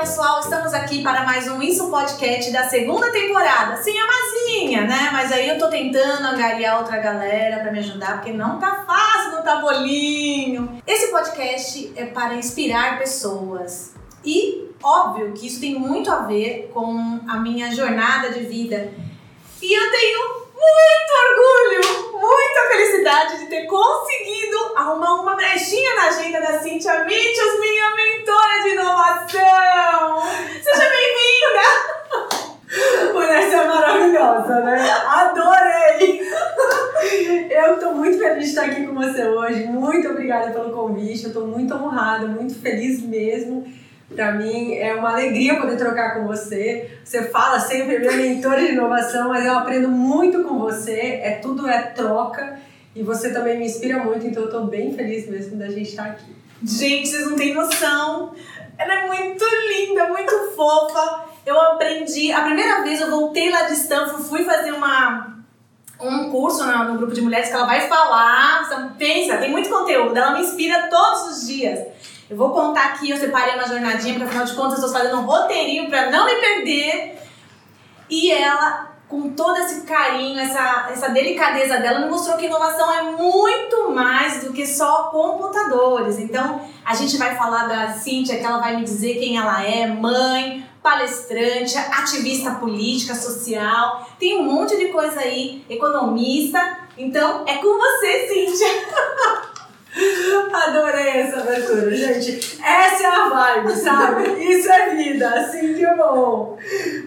pessoal, estamos aqui para mais um Isso Podcast da segunda temporada. Sim, a Mazinha, né? Mas aí eu tô tentando angariar outra galera para me ajudar, porque não tá fácil no tabolinho. Esse podcast é para inspirar pessoas. E óbvio que isso tem muito a ver com a minha jornada de vida. E eu tenho muito orgulho, muita felicidade de ter conseguido arrumar uma brechinha na agenda da Cintia Mitchell, minha mentora de inovação. Seja bem-vinda! Mulher, você é maravilhosa, né? Adorei! Eu estou muito feliz de estar aqui com você hoje. Muito obrigada pelo convite. Eu estou muito honrada, muito feliz mesmo para mim é uma alegria poder trocar com você. Você fala sempre minha mentora de inovação, mas eu aprendo muito com você. É tudo é troca e você também me inspira muito, então eu estou bem feliz mesmo da gente estar aqui. Gente, vocês não têm noção. Ela é muito linda, muito fofa. Eu aprendi, a primeira vez eu voltei lá de Stanford, fui fazer uma um curso no, no grupo de mulheres que ela vai falar, pensa, tem muito conteúdo, ela me inspira todos os dias. Eu vou contar aqui, eu separei uma jornadinha, porque afinal de contas eu estou fazendo um roteirinho para não me perder. E ela, com todo esse carinho, essa, essa delicadeza dela, mostrou que inovação é muito mais do que só computadores. Então, a gente vai falar da Cíntia, que ela vai me dizer quem ela é, mãe, palestrante, ativista política, social, tem um monte de coisa aí, economista. Então, é com você, Cíntia. Adorei essa abertura, gente. Essa é a vibe, sabe? Isso é vida, assim que é bom.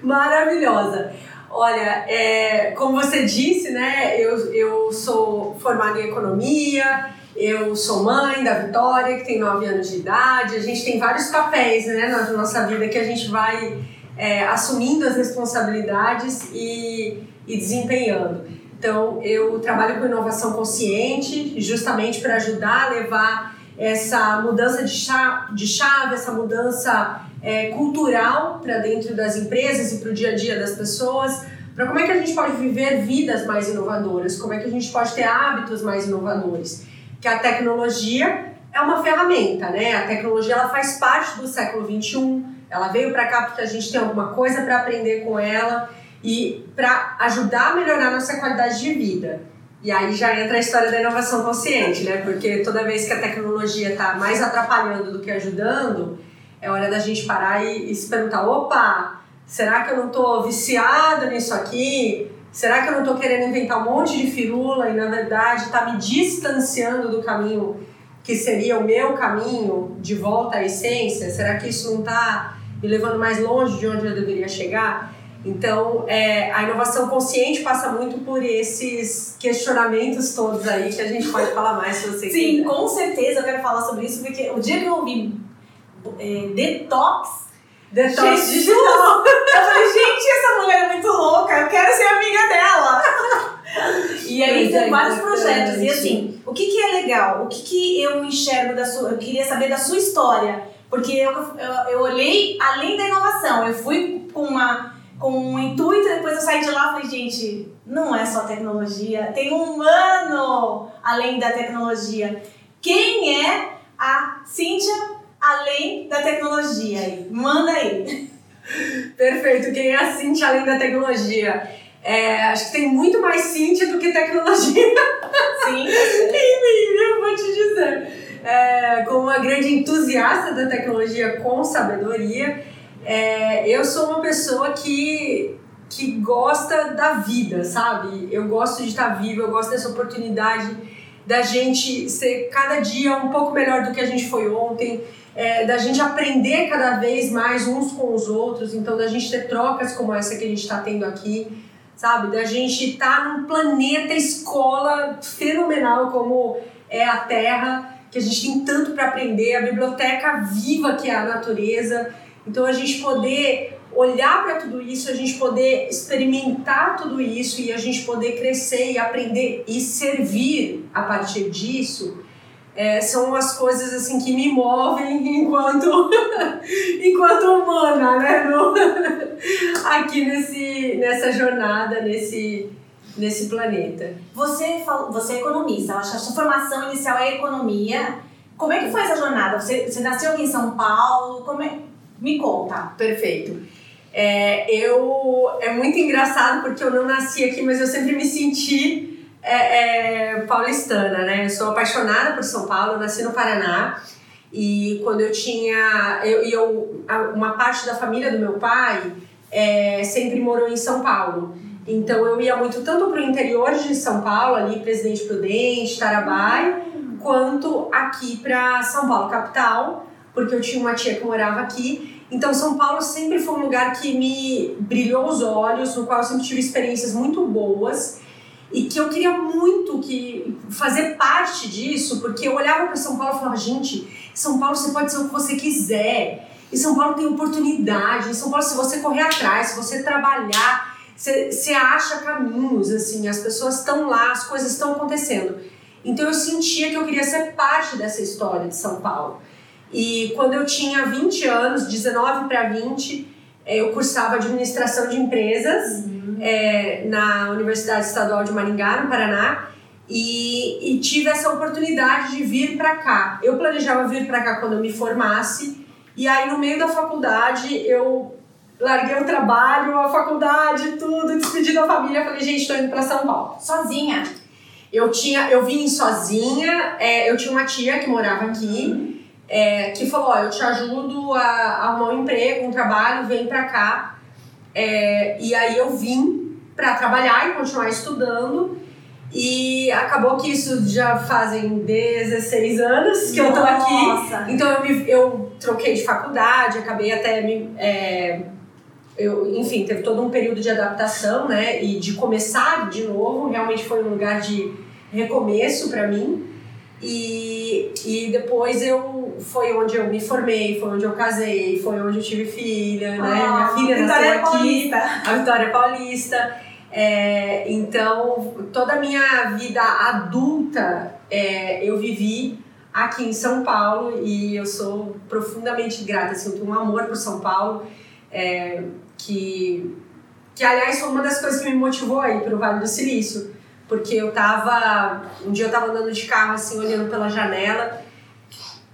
Maravilhosa. Olha, é, como você disse, né? Eu, eu sou formada em economia, eu sou mãe da Vitória, que tem 9 anos de idade. A gente tem vários papéis né, na nossa vida que a gente vai é, assumindo as responsabilidades e, e desempenhando. Então, eu trabalho com inovação consciente, justamente para ajudar a levar essa mudança de chave, de chave essa mudança é, cultural para dentro das empresas e para o dia a dia das pessoas, para como é que a gente pode viver vidas mais inovadoras, como é que a gente pode ter hábitos mais inovadores. Que a tecnologia é uma ferramenta, né? A tecnologia ela faz parte do século 21, ela veio para cá porque a gente tem alguma coisa para aprender com ela e para ajudar a melhorar a nossa qualidade de vida. E aí já entra a história da inovação consciente, né? Porque toda vez que a tecnologia está mais atrapalhando do que ajudando, é hora da gente parar e, e se perguntar: opa, será que eu não estou viciado nisso aqui? Será que eu não estou querendo inventar um monte de firula e na verdade está me distanciando do caminho que seria o meu caminho de volta à essência? Será que isso não está me levando mais longe de onde eu deveria chegar? Então, é, a inovação consciente passa muito por esses questionamentos todos aí que a gente pode falar mais se você Sim, quiser. com certeza eu quero falar sobre isso, porque o dia que eu ouvi é, detox, Detox Jesus, digital. Eu falei, gente, essa mulher é muito louca, eu quero ser amiga dela. e aí tem é, vários projetos. E assim, o que, que é legal? O que, que eu enxergo da sua. Eu queria saber da sua história. Porque eu, eu, eu olhei além da inovação. Eu fui com uma com um intuito, depois eu saí de lá e falei, gente, não é só tecnologia, tem um humano além da tecnologia. Quem é a Cíntia além da tecnologia aí? Manda aí. Perfeito, quem é a Cíntia além da tecnologia? É, acho que tem muito mais Cíntia do que tecnologia. Sim. eu vou te dizer. É, como uma grande entusiasta da tecnologia com sabedoria, é, eu sou uma pessoa que, que gosta da vida, sabe? Eu gosto de estar viva, eu gosto dessa oportunidade da gente ser cada dia um pouco melhor do que a gente foi ontem, é, da gente aprender cada vez mais uns com os outros, então da gente ter trocas como essa que a gente está tendo aqui, sabe? Da gente estar tá num planeta escola fenomenal como é a Terra, que a gente tem tanto para aprender, a biblioteca viva que é a natureza. Então a gente poder olhar para tudo isso, a gente poder experimentar tudo isso e a gente poder crescer e aprender e servir a partir disso, é, são as coisas assim que me movem enquanto enquanto humana, né? No, aqui nesse nessa jornada, nesse nesse planeta. Você você é economista, acho que a sua formação inicial é economia. Como é que foi essa jornada? Você, você nasceu aqui em São Paulo? Como é, Me conta. Perfeito. É, eu é muito engraçado porque eu não nasci aqui, mas eu sempre me senti é, é, paulistana, né? Eu sou apaixonada por São Paulo, nasci no Paraná e quando eu tinha eu, eu uma parte da família do meu pai é, sempre morou em São Paulo. Então eu ia muito tanto para o interior de São Paulo, ali Presidente Prudente, Tarabai, quanto aqui para São Paulo capital, porque eu tinha uma tia que morava aqui então, São Paulo sempre foi um lugar que me brilhou os olhos, no qual eu sempre tive experiências muito boas e que eu queria muito que fazer parte disso, porque eu olhava para São Paulo e falava, gente, São Paulo você pode ser o que você quiser. E São Paulo tem oportunidade. Em São Paulo, se você correr atrás, se você trabalhar, você, você acha caminhos, assim, as pessoas estão lá, as coisas estão acontecendo. Então eu sentia que eu queria ser parte dessa história de São Paulo. E quando eu tinha 20 anos, 19 para 20, eu cursava administração de empresas uhum. é, na Universidade Estadual de Maringá, no Paraná. E, e tive essa oportunidade de vir para cá. Eu planejava vir para cá quando eu me formasse, e aí no meio da faculdade eu larguei o trabalho, a faculdade, tudo, despedi da família, falei, gente, estou indo para São Paulo. Sozinha? Eu tinha, eu vim sozinha, é, eu tinha uma tia que morava aqui. Uhum é, que falou: Ó, eu te ajudo a, a arrumar um emprego, um trabalho, vem pra cá. É, e aí eu vim para trabalhar e continuar estudando. E acabou que isso já fazem 16 anos que Nossa. eu tô aqui. Então eu, me, eu troquei de faculdade, acabei até me. É, eu, enfim, teve todo um período de adaptação, né? E de começar de novo. Realmente foi um lugar de recomeço para mim. E, e depois eu foi onde eu me formei, foi onde eu casei, foi onde eu tive filha, né? Ah, Minha filha nasceu aqui, Paulista. a Vitória Paulista. É, então, toda a minha vida adulta é, eu vivi aqui em São Paulo e eu sou profundamente grata, assim, eu tenho um amor por São Paulo, é, que, que aliás foi uma das coisas que me motivou aí para o Vale do Silício porque eu tava. Um dia eu tava andando de carro, assim, olhando pela janela,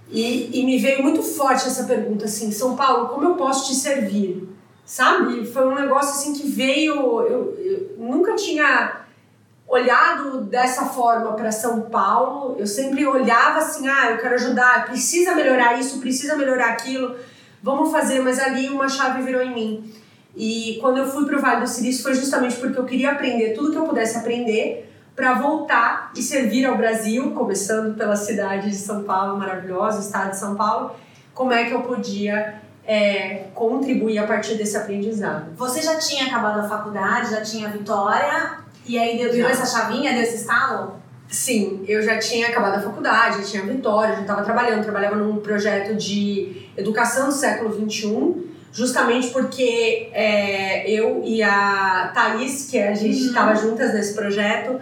e, e me veio muito forte essa pergunta, assim: São Paulo, como eu posso te servir? Sabe? Foi um negócio assim que veio. Eu, eu nunca tinha olhado dessa forma para São Paulo. Eu sempre olhava assim: ah, eu quero ajudar, precisa melhorar isso, precisa melhorar aquilo, vamos fazer, mas ali uma chave virou em mim. E quando eu fui para o Vale do Silício foi justamente porque eu queria aprender tudo que eu pudesse aprender para voltar e servir ao Brasil, começando pela cidade de São Paulo, maravilhosa, estado de São Paulo, como é que eu podia é, contribuir a partir desse aprendizado. Você já tinha acabado a faculdade, já tinha a Vitória, e aí deu, deu essa chavinha, deu esse estalo? Sim, eu já tinha acabado a faculdade, já tinha a Vitória, já estava trabalhando, trabalhava num projeto de educação do século XXI, justamente porque é, eu e a Thaís, que a gente estava uhum. juntas nesse projeto,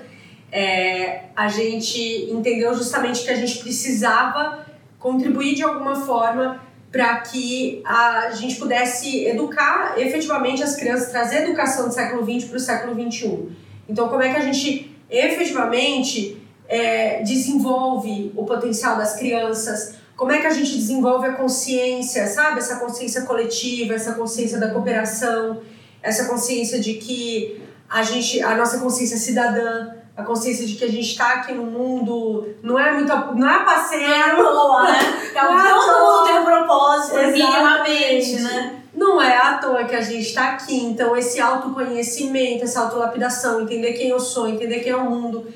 é, a gente entendeu justamente que a gente precisava contribuir de alguma forma para que a gente pudesse educar efetivamente as crianças, trazer a educação do século XX para o século XXI. Então, como é que a gente efetivamente é, desenvolve o potencial das crianças? Como é que a gente desenvolve a consciência, sabe? Essa consciência coletiva, essa consciência da cooperação, essa consciência de que a gente, a nossa consciência cidadã, a consciência de que a gente está aqui no mundo, não é muito, não é passeio. Não é à toa, né? Então, todo mundo tem um propósito, minimamente, né? Não é à toa que a gente está aqui. Então, esse autoconhecimento, essa autolapidação, entender quem eu sou, entender quem é o mundo.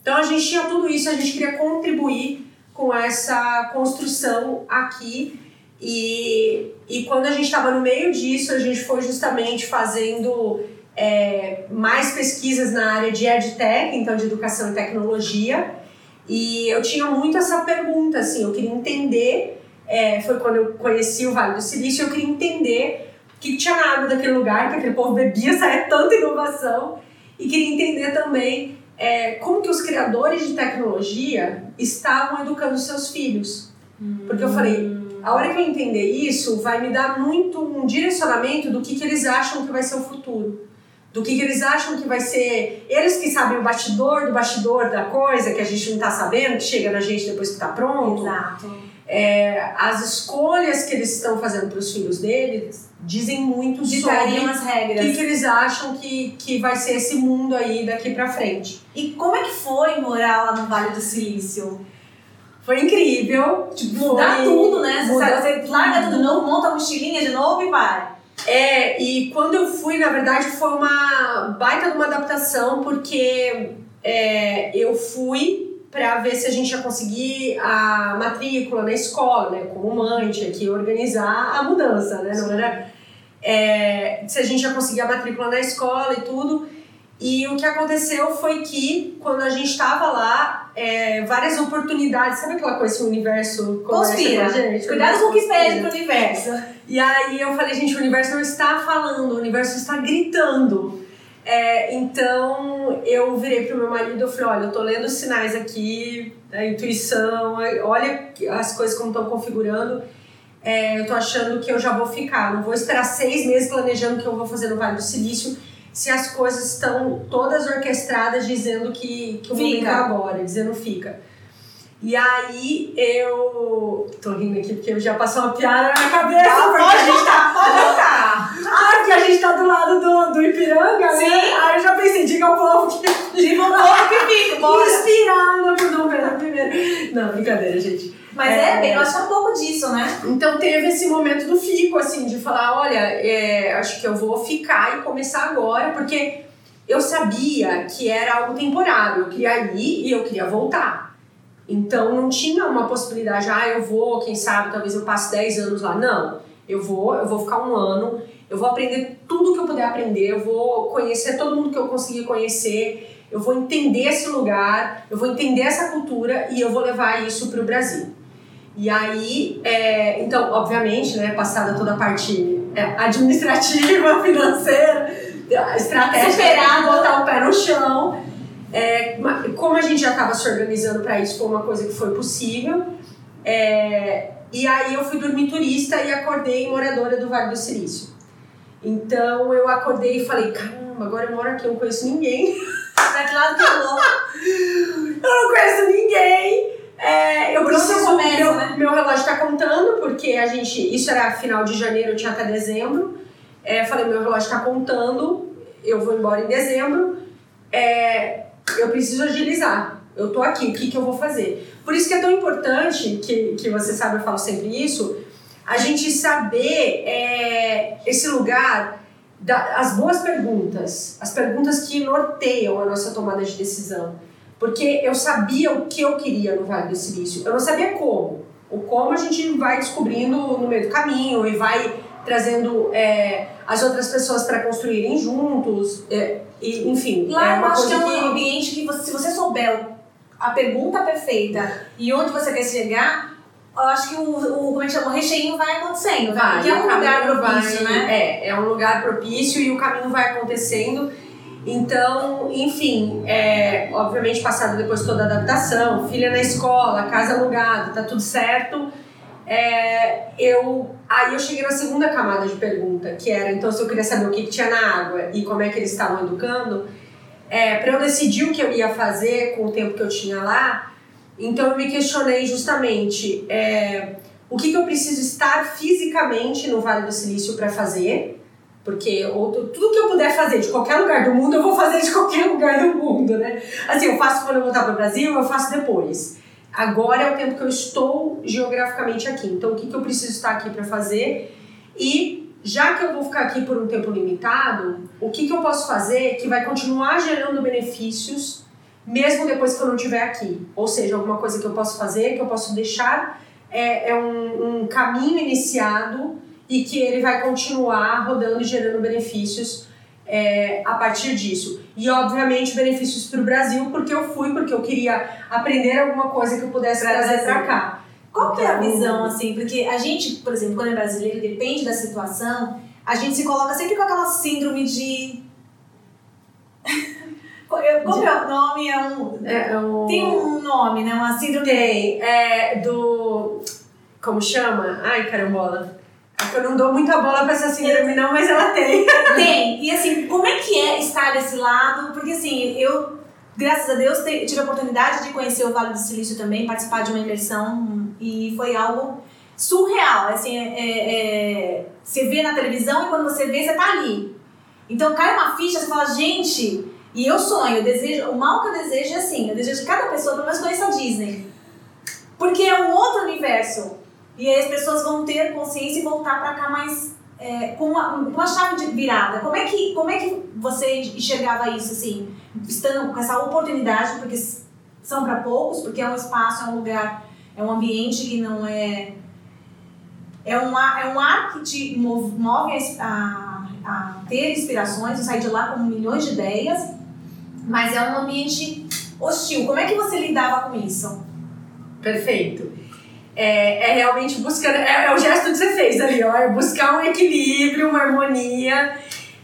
Então, a gente tinha tudo isso, a gente queria contribuir com essa construção aqui. E, e quando a gente estava no meio disso, a gente foi justamente fazendo é, mais pesquisas na área de EdTech, então de educação e tecnologia. E eu tinha muito essa pergunta, assim, eu queria entender, é, foi quando eu conheci o Vale do Silício, eu queria entender o que tinha na água daquele lugar, que aquele povo bebia, saia tanta inovação, e queria entender também é, como que os criadores de tecnologia estavam educando seus filhos. Porque eu falei, a hora que eu entender isso, vai me dar muito um direcionamento do que, que eles acham que vai ser o futuro do que, que, eles acham que vai ser. Eles que sabem o bastidor do bastidor da coisa, que a gente não está sabendo, que chega na gente depois que está pronto. Exato. É, as escolhas que eles estão fazendo para os filhos deles dizem muito Ditariam sobre as o regras. que, que eles acham que, que vai ser esse mundo aí daqui para frente. E como é que foi morar lá no Vale do Silício? Foi incrível. Tipo, Mudar foi- tudo, né? Você, sabe, você larga tudo novo, monta a mochilinha de novo e vai. É, e quando eu fui, na verdade, foi uma baita de uma adaptação, porque é, eu fui para ver se a gente ia conseguir a matrícula na escola, né? Como mãe, tinha que organizar a mudança, né? Não era. é, se a gente ia conseguir a matrícula na escola e tudo. E o que aconteceu foi que, quando a gente estava lá, é, várias oportunidades, sabe aquela coisa, esse universo conversa Conspira. com gente? Cuidado com o que pede pro universo. E aí eu falei, gente, o universo não está falando, o universo está gritando. É, então eu virei pro meu marido e eu falei, olha, eu tô lendo os sinais aqui, a intuição, olha as coisas como estão configurando. É, eu tô achando que eu já vou ficar, não vou esperar seis meses planejando o que eu vou fazer no Vale do Silício se as coisas estão todas orquestradas dizendo que, que o momento Fica. é agora, dizendo fica. E aí eu. tô rindo aqui porque já passou uma piada na minha cabeça, porque a gente tá. pode voltar. Ah, porque a gente tá do lado do, do Ipiranga, Sim. né? Aí eu já pensei, diga ao povo que Diga o povo que fica, bora. inspirada por Dom Pedro I. Não, brincadeira, gente. Mas é, bem, eu acho que é um pouco disso, né? Então teve esse momento do fico, assim, de falar, olha, é, acho que eu vou ficar e começar agora, porque eu sabia que era algo temporário. Eu queria ir e eu queria voltar. Então não tinha uma possibilidade, ah, eu vou, quem sabe, talvez eu passe 10 anos lá. Não, eu vou, eu vou ficar um ano, eu vou aprender tudo que eu puder aprender, eu vou conhecer todo mundo que eu conseguir conhecer, eu vou entender esse lugar, eu vou entender essa cultura e eu vou levar isso para o Brasil. E aí, é, então, obviamente, né, passada toda a parte é, administrativa, financeira, estratégia, botar o pé no chão. É, como a gente já estava se organizando para isso, foi uma coisa que foi possível. É, e aí eu fui dormir turista e acordei moradora do Vale do Silício. Então eu acordei e falei, caramba, agora eu moro aqui, eu não conheço ninguém. Pra que lado que eu vou? Eu não conheço ninguém. É, eu preciso. começo, meu, né? meu relógio tá contando, porque a gente. Isso era final de janeiro, eu tinha até dezembro. É, falei, meu relógio tá contando, eu vou embora em dezembro. É, eu preciso agilizar. Eu tô aqui, o que, que eu vou fazer? Por isso que é tão importante, que, que você sabe, eu falo sempre isso, a gente saber é, esse lugar, da, as boas perguntas, as perguntas que norteiam a nossa tomada de decisão. Porque eu sabia o que eu queria no Vale do Silício, eu não sabia como. O como a gente vai descobrindo no meio do caminho e vai trazendo é, as outras pessoas para construírem juntos, é, e, enfim. Lá é eu uma acho que é um ambiente que você- se você souber a pergunta perfeita e onde você quer chegar, eu acho que o, o como é que chama? O recheinho vai acontecendo. Vai, Porque é um lugar propício, vai- né? É, é um lugar propício e o caminho vai acontecendo. Então, enfim, é, obviamente passado depois toda a adaptação, filha na escola, casa alugada, tá tudo certo. É, eu, aí eu cheguei na segunda camada de pergunta, que era então se eu queria saber o que, que tinha na água e como é que eles estavam educando, é, para eu decidir o que eu ia fazer com o tempo que eu tinha lá, então eu me questionei justamente é, o que, que eu preciso estar fisicamente no Vale do Silício para fazer, porque outro, tudo que eu puder fazer de qualquer lugar do mundo, eu vou fazer de qualquer lugar do mundo, né? Assim, eu faço quando eu voltar para o Brasil, eu faço depois. Agora é o tempo que eu estou geograficamente aqui. Então, o que, que eu preciso estar aqui para fazer? E já que eu vou ficar aqui por um tempo limitado, o que, que eu posso fazer que vai continuar gerando benefícios mesmo depois que eu não estiver aqui? Ou seja, alguma coisa que eu posso fazer, que eu posso deixar é, é um, um caminho iniciado e que ele vai continuar rodando e gerando benefícios é, a partir disso. E, obviamente, benefícios para o Brasil, porque eu fui, porque eu queria aprender alguma coisa que eu pudesse Pra trazer para cá. Qual que é a Então, visão, assim? Porque a gente, por exemplo, quando é brasileiro, depende da situação, a gente se coloca sempre com aquela síndrome de. Como é o nome? É um... É, o... Tem um nome, né? Uma síndrome. Tem, é do. Como chama? Ai, carambola. É eu não dou muita bola pra essa síndrome, não, mas ela tem. Tem. E assim, como é que é estar desse lado? Porque assim, eu, graças a Deus, tive a oportunidade de conhecer o Vale do Silício também, participar de uma imersão e foi algo surreal. Assim, é, é, é, você vê na televisão e quando você vê, você tá ali. Então cai uma ficha, você fala, gente, e eu sonho, eu desejo, o mal que eu desejo é assim, eu desejo que cada pessoa pelo menos conheça a Disney. Porque é um outro universo. E aí as pessoas vão ter consciência e voltar para cá mais é, com uma, uma chave de virada. Como é, que, como é que você enxergava isso, assim, estando com essa oportunidade, porque são para poucos, porque é um espaço, é um lugar, é um ambiente que não é. É um ar, é um ar que te move, move a, a ter inspirações, eu de lá com milhões de ideias, mas é um ambiente hostil. Como é que você lidava com isso? Perfeito. É, é realmente buscando. É, é, o gesto que você fez ali, ó. É buscar um equilíbrio, uma harmonia.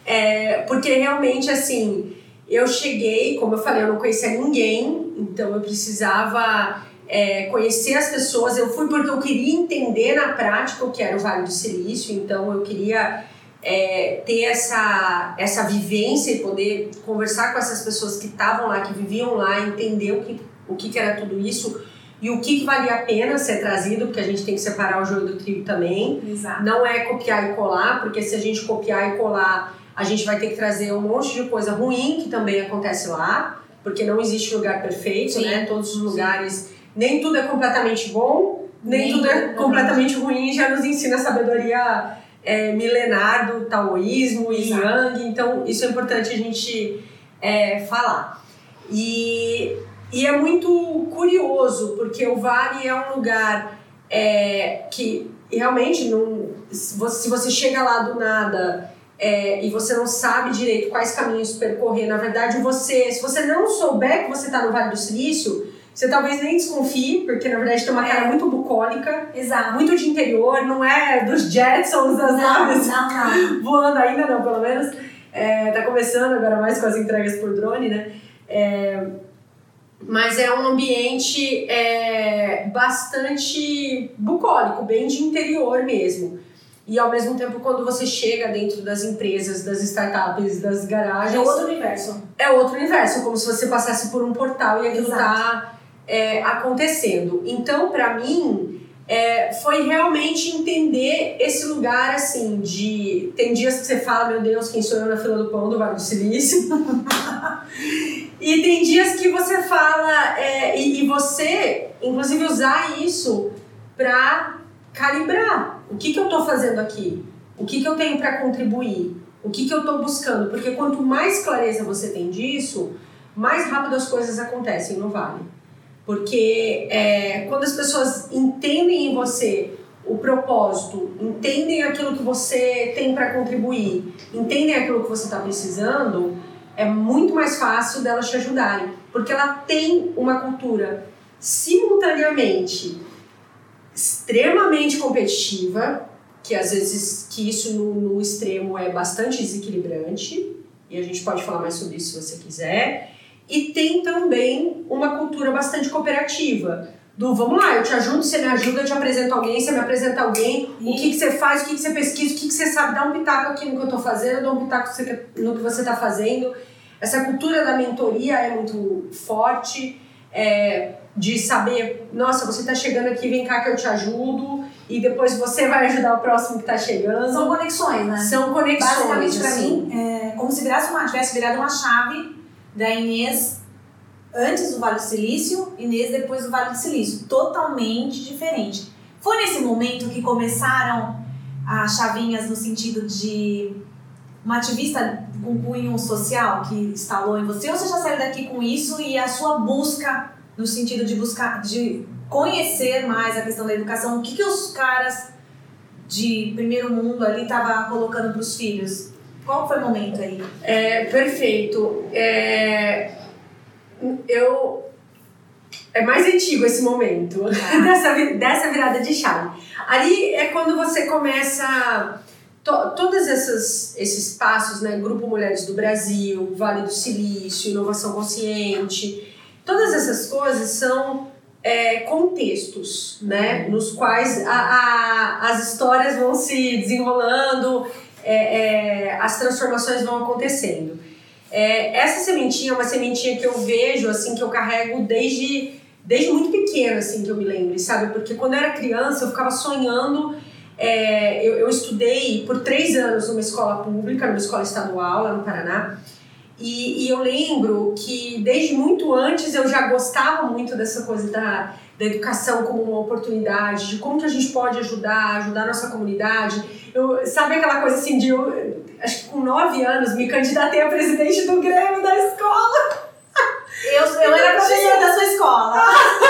É, porque realmente, assim, eu cheguei, como eu falei, eu não conhecia ninguém, então eu precisava é, conhecer as pessoas. Eu fui porque eu queria entender na prática o que era o Vale do Silício, então eu queria é, ter essa, essa vivência e poder conversar com essas pessoas que estavam lá, que viviam lá, entender o que, o que, que era tudo isso e o que, que valia a pena ser trazido, porque a gente tem que separar o joio do trigo também. Exato. Não é copiar e colar, porque se a gente copiar e colar, a gente vai ter que trazer um monte de coisa ruim que também acontece lá, porque não existe lugar perfeito, Sim. né? Todos os lugares, Sim. nem tudo é completamente bom, nem, nem tudo é completamente ruim, já nos ensina a sabedoria é, milenar do taoísmo e yang, então isso é importante a gente é, falar. E e é muito curioso, porque o Vale é um lugar é, que realmente não, se você chega lá do nada é, e você não sabe direito quais caminhos percorrer, na verdade, você, se você não souber que você está no Vale do Silício, você talvez nem desconfie, porque na verdade tem uma cara é. muito bucólica, Exato. muito de interior, não é dos Jetsons, das naves voando ainda não, pelo menos. É, tá começando agora mais com as entregas por drone, né? É, mas é um ambiente é, bastante bucólico, bem de interior mesmo. E ao mesmo tempo, quando você chega dentro das empresas, das startups, das garagens. É outro universo. É outro universo, como se você passasse por um portal e aquilo está é, acontecendo. Então, para mim, é, foi realmente entender esse lugar assim de. Tem dias que você fala, meu Deus, quem sou eu na fila do pão do Vale do Silício? E tem dias que você fala, é, e, e, você, inclusive, usar isso para calibrar. O que, que eu estou fazendo aqui? O que, que eu tenho para contribuir? O que, que eu estou buscando? Porque quanto mais clareza você tem disso, mais rápido as coisas acontecem no Vale. Porque é, quando as pessoas entendem em você o propósito, entendem aquilo que você tem para contribuir, entendem aquilo que você está precisando, é muito mais fácil delas te ajudarem, porque ela tem uma cultura simultaneamente extremamente competitiva, que às vezes que isso no, no extremo é bastante desequilibrante, e a gente pode falar mais sobre isso se você quiser, e tem também uma cultura bastante cooperativa, do vamos lá, eu te ajudo, você me ajuda, eu te apresento alguém, você me apresenta alguém, o que, que você faz, o que, que você pesquisa, o que, que você sabe, dá um pitaco aqui no que eu tô fazendo, dá um pitaco no que você tá fazendo. Essa cultura da mentoria é muito forte, é, de saber, nossa, você está chegando aqui, vem cá que eu te ajudo, e depois você vai ajudar o próximo que está chegando. São conexões, né? São conexões. Basicamente, para assim. mim, é como se virasse uma, tivesse virado uma chave da Inês antes do Vale do Silício, Inês depois do Vale do Silício. Totalmente diferente. Foi nesse momento que começaram as chavinhas no sentido de uma ativista com cunho social que instalou em você, ou você já saiu daqui com isso e a sua busca no sentido de buscar, de conhecer mais a questão da educação, o que, que os caras de primeiro mundo ali estavam colocando para os filhos? Qual foi o momento aí? É, perfeito. É, eu é mais antigo esse momento ah. dessa, dessa virada de chave. Ali é quando você começa to, todos esses, passos, né, Grupo Mulheres do Brasil, Vale do Silício, Inovação Consciente, todas essas coisas são é, contextos, né, nos quais a, a, as histórias vão se desenrolando, é, é, as transformações vão acontecendo. É, essa sementinha é uma sementinha que eu vejo, assim, que eu carrego desde desde muito pequena, assim, que eu me lembro, sabe? Porque quando eu era criança, eu ficava sonhando. É, eu, eu estudei por três anos numa escola pública, numa escola estadual lá no Paraná. E, e eu lembro que desde muito antes eu já gostava muito dessa coisa da, da educação como uma oportunidade, de como que a gente pode ajudar, ajudar a nossa comunidade. Eu, sabe aquela coisa assim de, eu, acho que com nove anos, me candidatei a presidente do Grêmio da escola. Eu, eu era professora da sua escola.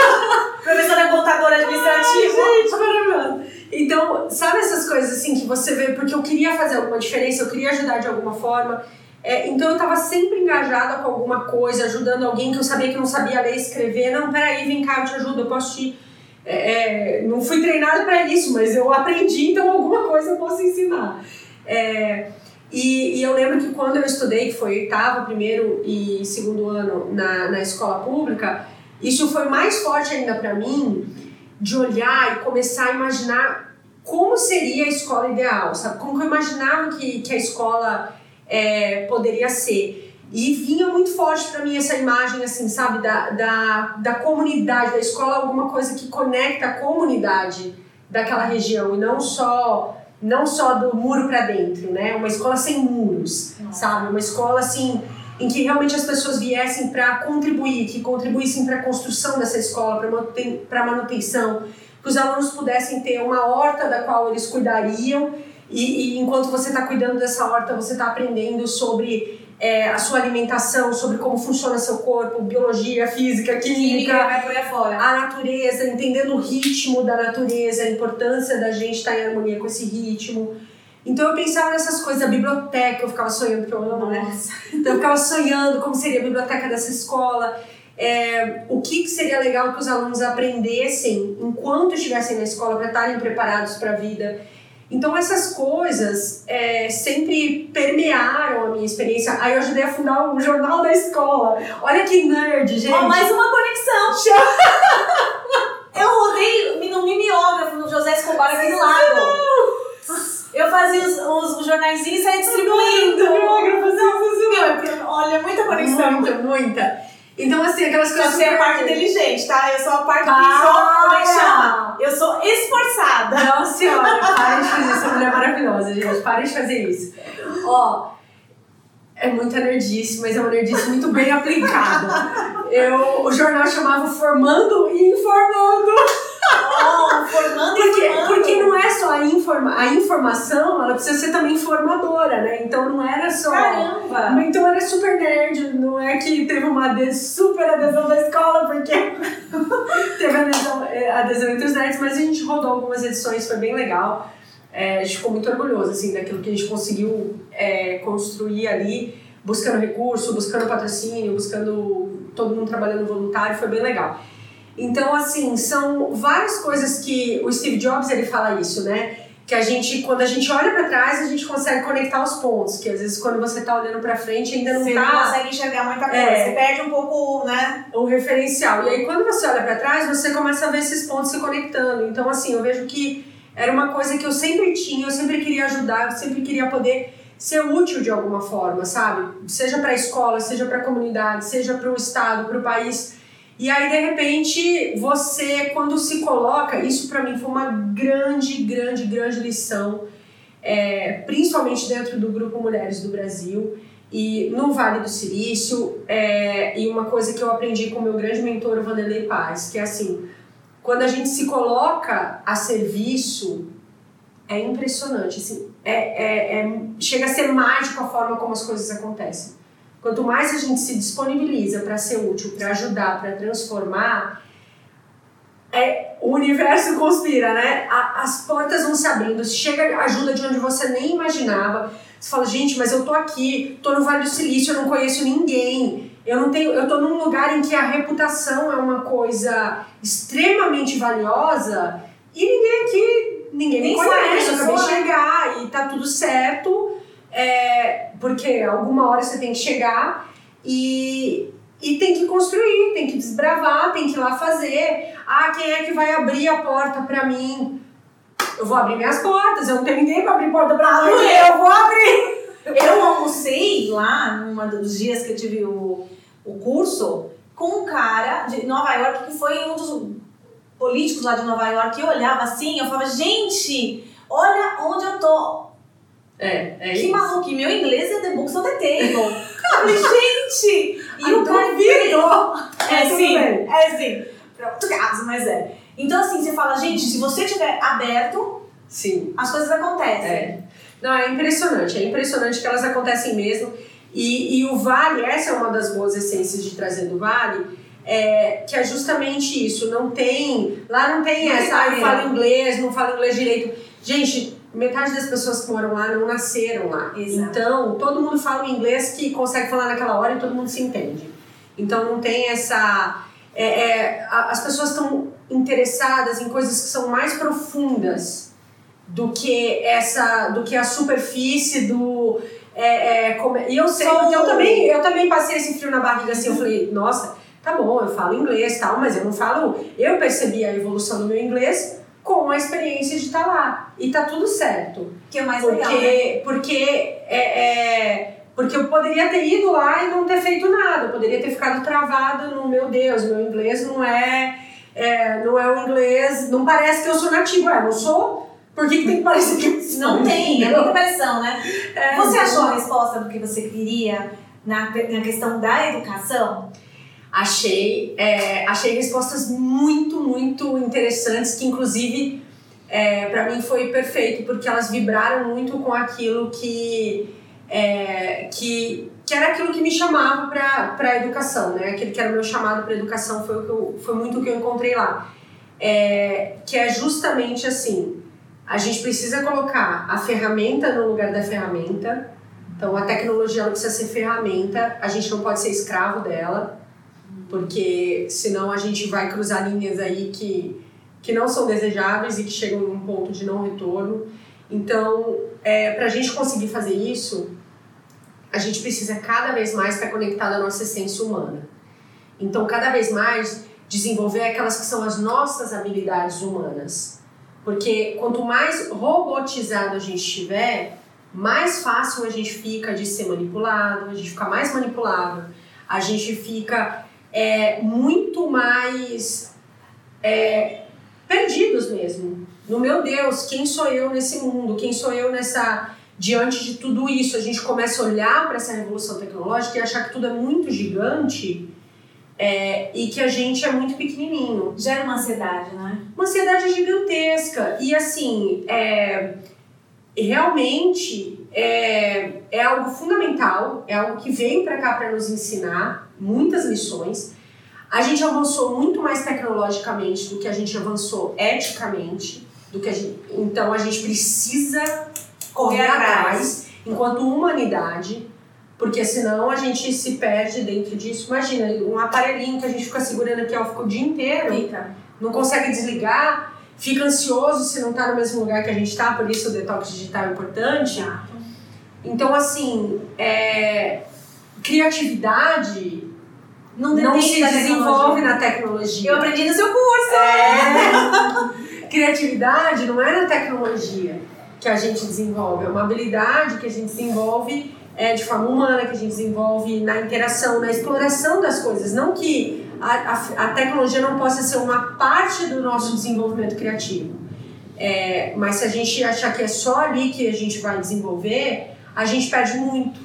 professora contadora administrativa. Ai, gente, maravilhoso. Então, sabe essas coisas assim que você vê, porque eu queria fazer alguma diferença, eu queria ajudar de alguma forma. É, então eu estava sempre engajada com alguma coisa, ajudando alguém que eu sabia que não sabia ler e escrever. Não, peraí, vem cá, eu te ajudo, eu posso te. É, é não fui treinada para isso, mas eu aprendi, então alguma coisa eu posso ensinar. É, e, e, eu lembro que quando eu estudei, que foi oitavo, primeiro e segundo ano na, na escola pública, isso foi mais forte ainda para mim de olhar e começar a imaginar como seria a escola ideal, sabe? Como que eu imaginava que, que a escola é, poderia ser. E vinha muito forte para mim essa imagem, assim, sabe, da, da, da comunidade, da escola, alguma coisa que conecta a comunidade daquela região e não só não só do muro para dentro, né? Uma escola sem muros, sabe? Uma escola assim em que realmente as pessoas viessem para contribuir, que contribuíssem para a construção dessa escola, para manutenção, que os alunos pudessem ter uma horta da qual eles cuidariam e, e enquanto você está cuidando dessa horta, você está aprendendo sobre é, a sua alimentação, sobre como funciona seu corpo, biologia, física, química, a natureza, entendendo o ritmo da natureza, a importância da gente estar tá em harmonia com esse ritmo. Então eu pensava nessas coisas, a biblioteca, eu ficava sonhando, porque eu amo, né? Então eu ficava sonhando como seria a biblioteca dessa escola. É, o que seria legal que os alunos aprendessem enquanto estivessem na escola para estarem preparados para a vida. Então essas coisas é, sempre permearam a minha experiência. Aí eu ajudei a fundar o jornal da escola. Olha que nerd, gente. Oh, mais uma conexão. eu rodei no mimeógrafo no José Escobar aqui do lado. Eu fazia os, os, os jornaizinhos e saía distribuindo. Mimeógrafo, não, olha, muita conexão. Muita, muita. Então, assim, aquelas coisas. Você é a parte inteligente, tá? Eu sou a parte que sou. Como é que chama? Eu sou esforçada. Não, senhora, para de fazer isso. Essa mulher é maravilhosa, gente. Para de fazer isso. Ó. É muita nerdice, mas é uma nerdice muito bem aplicada. Eu, o jornal chamava Formando e Informando. Oh, formando porque. Porque não é só a, informa, a informação, ela precisa ser também formadora, né? Então não era só. Caramba! Então era super nerd, não é que teve uma super adesão da escola, porque teve adesão, é, adesão entre os nerds, mas a gente rodou algumas edições, foi bem legal. É, a gente ficou muito orgulhoso assim, daquilo que a gente conseguiu é, construir ali, buscando recurso, buscando patrocínio, buscando todo mundo trabalhando voluntário, foi bem legal. Então, assim, são várias coisas que o Steve Jobs ele fala isso, né? Que a gente, quando a gente olha para trás, a gente consegue conectar os pontos. Que às vezes quando você tá olhando para frente ainda não você tá. Você não consegue enxergar muita coisa. É, você perde um pouco, né? O referencial. E aí quando você olha para trás, você começa a ver esses pontos se conectando. Então, assim, eu vejo que era uma coisa que eu sempre tinha, eu sempre queria ajudar, eu sempre queria poder ser útil de alguma forma, sabe? Seja para a escola, seja para a comunidade, seja para o estado, para o país e aí, de repente, você, quando se coloca, isso para mim foi uma grande, grande, grande lição, é, principalmente dentro do Grupo Mulheres do Brasil e no Vale do Silício, é, e uma coisa que eu aprendi com meu grande mentor, Vanderlei Paz, que é assim, quando a gente se coloca a serviço, é impressionante, assim, é, é, é, chega a ser mágico a forma como as coisas acontecem. Quanto mais a gente se disponibiliza para ser útil, para ajudar, para transformar, é, o universo conspira, né? A, as portas vão se abrindo, chega ajuda de onde você nem imaginava. Você fala, gente, mas eu tô aqui, tô no Vale do Silício, eu não conheço ninguém. Eu não tenho, eu tô num lugar em que a reputação é uma coisa extremamente valiosa e ninguém aqui, ninguém nem me conhece, eu acabei de chegar e tá tudo certo é, porque alguma hora você tem que chegar e, e tem que construir, tem que desbravar, tem que ir lá fazer. Ah, quem é que vai abrir a porta para mim? Eu vou abrir minhas portas, eu não tenho ninguém para abrir porta para mim, eu vou abrir. Eu almocei lá, num dos dias que eu tive o, o curso, com um cara de Nova York que foi um dos políticos lá de Nova York. Eu olhava assim, eu falava, gente, olha onde eu tô. É, é que isso. maluco, e meu inglês é the books on the table. falei, gente! E Ai, o cara duvido. É Tudo sim, é sim. Pra outro caso, mas é. Então assim, você fala, gente, se você tiver aberto, Sim. as coisas acontecem. É. Não, é impressionante, é impressionante que elas acontecem mesmo. E, e o Vale, essa é uma das boas essências de trazer do Vale, é, que é justamente isso. Não tem. Lá não tem Não essa, ah, eu falo inglês, não falo inglês direito. Gente, metade das pessoas que moram lá não nasceram lá. Exato. Então, todo mundo fala um inglês que consegue falar naquela hora e todo mundo se entende. Então, não tem essa. é, é, as pessoas estão interessadas em coisas que são mais profundas do que essa do que a superfície do é, é, como- e eu sei Só porque eu também eu também passei esse frio na barriga assim eu falei nossa tá bom eu falo inglês tal mas eu não falo eu percebi a evolução do meu inglês com a experiência de estar lá e tá tudo certo Que é mais legal. né? porque porque é, é- porque eu poderia ter ido lá e não ter feito nada eu poderia ter ficado travado no meu Deus meu inglês não é, é não é o inglês não parece que eu sou nativo é não sou por que, que tem que parecer que eu sou? Não tem, é muita pressão, né? É, Você achou a resposta do que você queria na, na questão da educação? Achei, é, achei respostas muito, muito interessantes, que inclusive é, para mim foi perfeito, porque elas vibraram muito com aquilo que, é, que, que era aquilo que me chamava para a educação, né? Aquele que era o meu chamado para educação foi, o que eu, foi muito o que eu encontrei lá. É, que é justamente assim, a gente precisa colocar a ferramenta no lugar da ferramenta, então a tecnologia precisa ser ferramenta, a gente não pode ser escravo dela, porque senão a gente vai cruzar linhas aí que, que não são desejáveis e que chegam em um ponto de não retorno. Então, é, para a gente conseguir fazer isso, a gente precisa cada vez mais estar conectado à nossa essência humana. Então, cada vez mais desenvolver aquelas que são as nossas habilidades humanas. Porque quanto mais robotizado a gente estiver, mais fácil a gente fica de ser manipulado, a gente fica mais manipulável, a gente fica é, muito mais é, perdidos mesmo. No meu Deus, quem sou eu nesse mundo? Quem sou eu nessa diante de tudo isso? A gente começa a olhar para essa revolução tecnológica e achar que tudo é muito gigante é, e que a gente é muito pequenininho Gera uma ansiedade, né? uma ansiedade gigantesca. E assim, é, realmente é, é algo fundamental, é algo que veio para cá para nos ensinar muitas lições. A gente avançou muito mais tecnologicamente do que a gente avançou eticamente. Do que a gente, então a gente precisa correr atrás enquanto humanidade, porque senão a gente se perde dentro disso. Imagina, um aparelhinho que a gente fica segurando aqui ó, fica o dia inteiro Fica. não consegue desligar, fica ansioso se não está no mesmo lugar que a gente está, por isso o detox digital é importante. Exato. Então, assim, é, criatividade Não, não, se da desenvolve na tecnologia. Eu aprendi no seu curso. É. Criatividade não é na tecnologia que a gente desenvolve, é uma habilidade que a gente desenvolve é, de forma humana, que a gente desenvolve na interação, na exploração das coisas. Não que a, a, a tecnologia não possa ser uma parte do nosso desenvolvimento criativo. É, mas se a gente achar que é só ali que a gente vai desenvolver, a gente perde muito.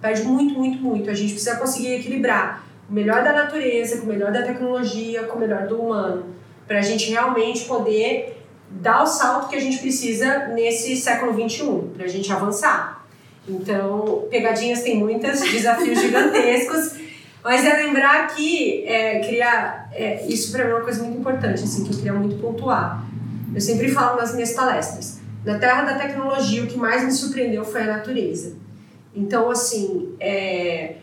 Perde muito, muito, muito. A gente precisa conseguir equilibrar o melhor da natureza, com o melhor da tecnologia, com o melhor do humano, para a gente realmente poder dar o salto que a gente precisa nesse século XXI, para a gente avançar. Então, pegadinhas tem muitas, desafios gigantescos, mas é lembrar que é, queria, é, isso para mim é uma coisa muito importante, assim, que eu queria muito pontuar. Eu sempre falo nas minhas palestras, na terra da tecnologia, o que mais me surpreendeu foi a natureza. Então, assim, é,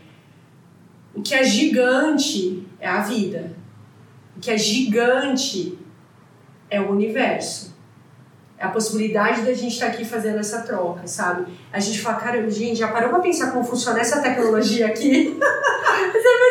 o que é gigante é a vida. O que é gigante é o universo. É a possibilidade da gente estar aqui fazendo essa troca, sabe? A gente fala, cara, gente, já parou pra pensar como funciona essa tecnologia aqui?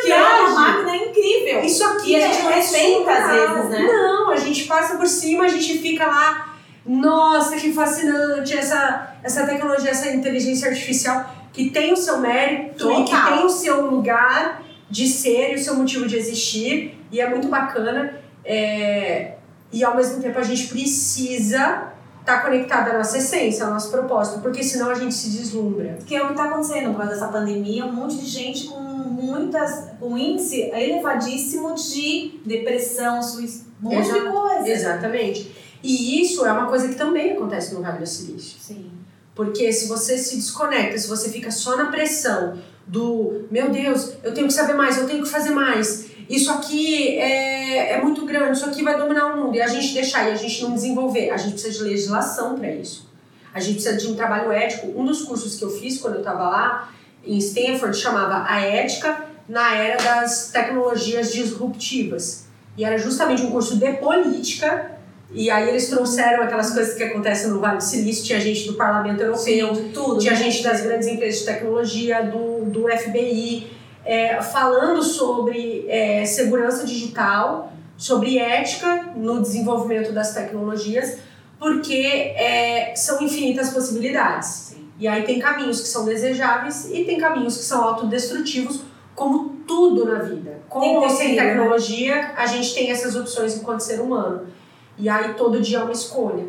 Que é uma máquina incrível. Isso aqui E a gente é- não é respeita às vezes, né? Não, a gente passa por cima, a gente fica lá, nossa, que fascinante essa, essa tecnologia, essa inteligência artificial que tem o seu mérito e que Total. tem o seu lugar, de ser e o seu motivo de existir, e é muito bacana. É, e ao mesmo tempo a gente precisa estar tá conectado à nossa essência, ao nosso propósito, porque senão a gente se deslumbra. Que é o que está acontecendo por causa dessa pandemia, um monte de gente com muitas, um índice elevadíssimo de depressão, suicídio, um monte de coisa. Exatamente. E isso é uma coisa que também acontece no Vale do Silício. Sim. Porque se você se desconecta, se você fica só na pressão do meu Deus, eu tenho que saber mais, eu tenho que fazer mais, isso aqui é, é muito grande, isso aqui vai dominar o mundo, e a gente deixar e a gente não desenvolver, a gente precisa de legislação para isso. A gente precisa de um trabalho ético. Um dos cursos que eu fiz quando eu estava lá em Stanford chamava A Ética na Era das Tecnologias Disruptivas. E era justamente um curso de política e aí eles trouxeram aquelas coisas que acontecem no Vale do Silício, tinha gente do Parlamento Europeu, Sim, tudo, tinha né? gente das grandes empresas de tecnologia, do, do FBI, é, falando sobre é, segurança digital, sobre ética no desenvolvimento das tecnologias, porque é, são infinitas possibilidades. Sim. E aí tem caminhos que são desejáveis e tem caminhos que são autodestrutivos, como tudo na vida. Com ou sem né? tecnologia, a gente tem essas opções enquanto ser humano. E aí todo dia é uma escolha.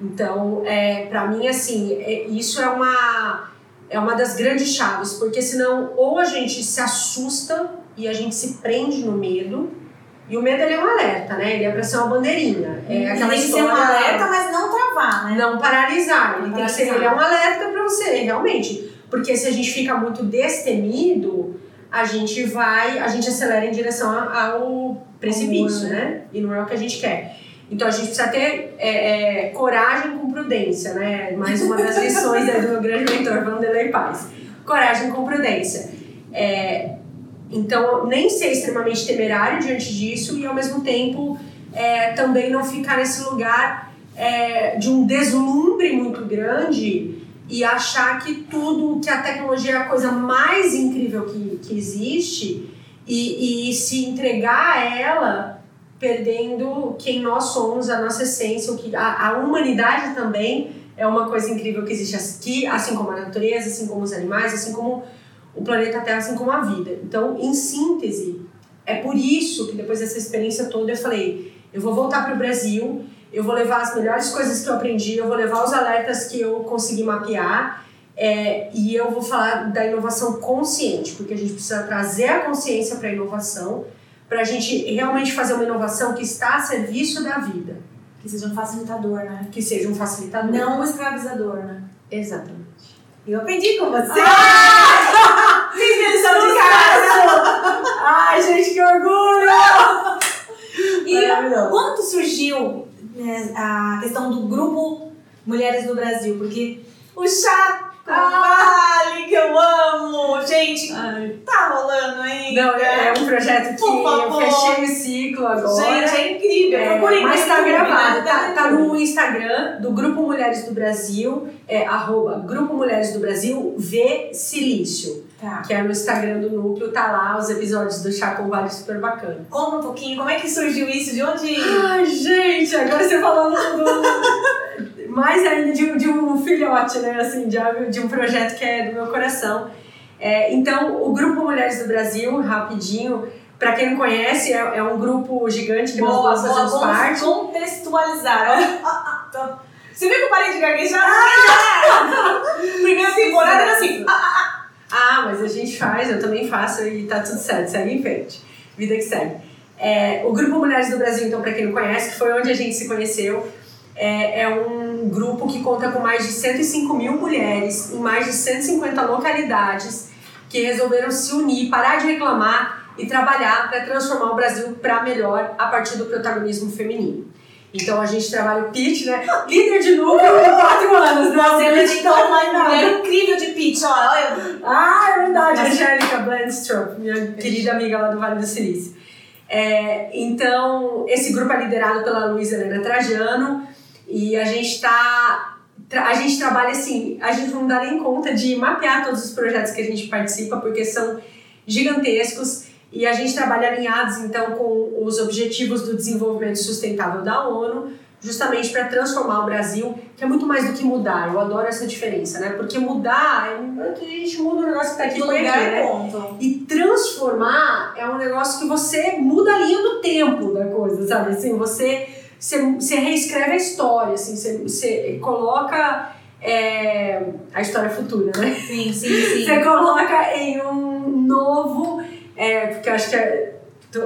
Então, é, para mim, assim, é, isso é uma, é uma das grandes chaves, porque senão ou a gente se assusta e a gente se prende no medo, e o medo ele é um alerta, né? Ele é pra ser uma bandeirinha. É aquela tem que ser um alerta, mas não travar, né? Não paralisar. Ele, Não tem que ser, paralisar. ele é um alerta pra você, realmente. Porque se a gente fica muito destemido, a gente vai, a gente acelera em direção ao precipício, Amor, né? E não é o que a gente quer. Então a gente precisa ter é, é, coragem com prudência, né? Mais uma das lições do meu grande mentor, Vanderlei Paz. Coragem com prudência. É, então, nem ser extremamente temerário diante disso e, ao mesmo tempo, é, também não ficar nesse lugar é, de um deslumbre muito grande e achar que tudo, que a tecnologia é a coisa mais incrível que, que existe e, e se entregar a ela perdendo quem nós somos, a nossa essência, o que a, a humanidade também é uma coisa incrível que existe aqui, assim como a natureza, assim como os animais, assim como o planeta Terra, assim como a vida. Então, em síntese, é por isso que depois dessa experiência toda eu falei, eu vou voltar para o Brasil, eu vou levar as melhores coisas que eu aprendi, eu vou levar os alertas que eu consegui mapear é, e eu vou falar da inovação consciente, porque a gente precisa trazer a consciência para a inovação, para a gente realmente fazer uma inovação que está a serviço da vida, Que seja um facilitador, né? que seja um facilitador. Não um escravizador, né? Exatamente. Eu aprendi com você. Ah! Fiz lição de casa. Ai, gente, que orgulho! E quando surgiu né, a questão do grupo Mulheres do Brasil? Porque o chá Vale, que eu amo! Gente, tá rolando ainda? Não, é um projeto que Por eu favor. fechei o ciclo agora. Gente, é incrível. É, Procurem mas tá gravado, tá, tá no Instagram do Grupo Mulheres do Brasil, é arroba Grupo Mulheres do Brasil V Silício, Tá. que é no Instagram do núcleo, tá lá os episódios do Chá com Vale super bacana. Conta um pouquinho, como é que surgiu isso? De onde... Ai, gente, agora você falando do. Mais ainda de, um- de um filhote, né? Assim, de, de um projeto que é do meu coração. É, então, o Grupo Mulheres do Brasil, rapidinho, para quem não conhece, é, é um grupo gigante que nós Boa, boa, fazemos vamos parte. contextualizar. Ó, ó, tô- Você viu que eu parei de gaguejar? Ah! Primeira temporada era assim. ah, Ah, mas a gente faz, eu também faço e tá tudo certo, segue em frente. Vida que segue. É, o Grupo Mulheres do Brasil, então, para quem não conhece, que foi onde a gente se conheceu, é, é um grupo que conta com mais de 105 mil mulheres em mais de 150 localidades que resolveram se unir, parar de reclamar e trabalhar para transformar o Brasil para melhor a partir do protagonismo feminino. Então a gente trabalha o pitch, né? Líder de núcleo em quatro anos, né? Líder de apresentou mais uma nada. mulher incrível de pitch, ó. Olha, Ah, é verdade, Angélica Blandstrup, minha querida amiga lá do Vale do Silício. É, então, esse grupo é liderado pela Luísa Helena Trajano e a gente tá. tra- A gente trabalha assim, a gente não dá nem conta de mapear todos os projetos que a gente participa, porque são gigantescos e a gente trabalha alinhados então com os objetivos do desenvolvimento sustentável da ONU, justamente para transformar o Brasil, que é muito mais do que mudar. Eu adoro essa diferença, né? Porque mudar, é, a gente muda o negócio que tá aqui, lugar aqui, né? ponto. E transformar é um negócio que você muda a linha do tempo da coisa, sabe? Assim, você, você, você reescreve a história, assim, você, você coloca é, a história futura, né? Sim, sim, sim. Você coloca em um novo. É, porque eu acho que. é-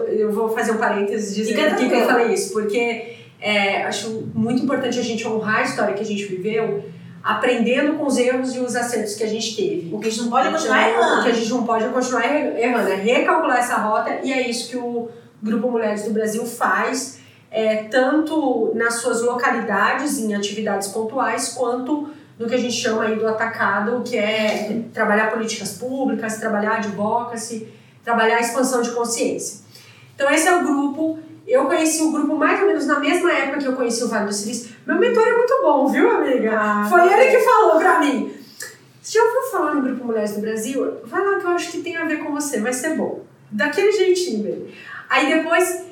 eu vou fazer um parênteses dizendo por que eu falei isso. Porque é, acho muito importante a gente honrar a história que a gente viveu, aprendendo com os erros e os acertos que a gente teve. O que a gente não pode continuar Então, O que a errando. gente não pode continuar erra- errando, é recalcular essa rota, e é isso que o Grupo Mulheres do Brasil faz, é, tanto nas suas localidades, em atividades pontuais, quanto no que a gente chama aí do atacado, que é trabalhar políticas públicas, trabalhar advocacy, trabalhar expansão de consciência. Então esse é o grupo. Eu conheci o grupo mais ou menos na mesma época que eu conheci o Vale do Silício. Meu mentor é muito bom, viu, amiga? Ah, Foi ele que falou pra mim. Se eu for falar no Grupo Mulheres do Brasil, vai lá que eu acho que tem a ver com você, vai ser bom. Daquele jeitinho mesmo. Aí depois,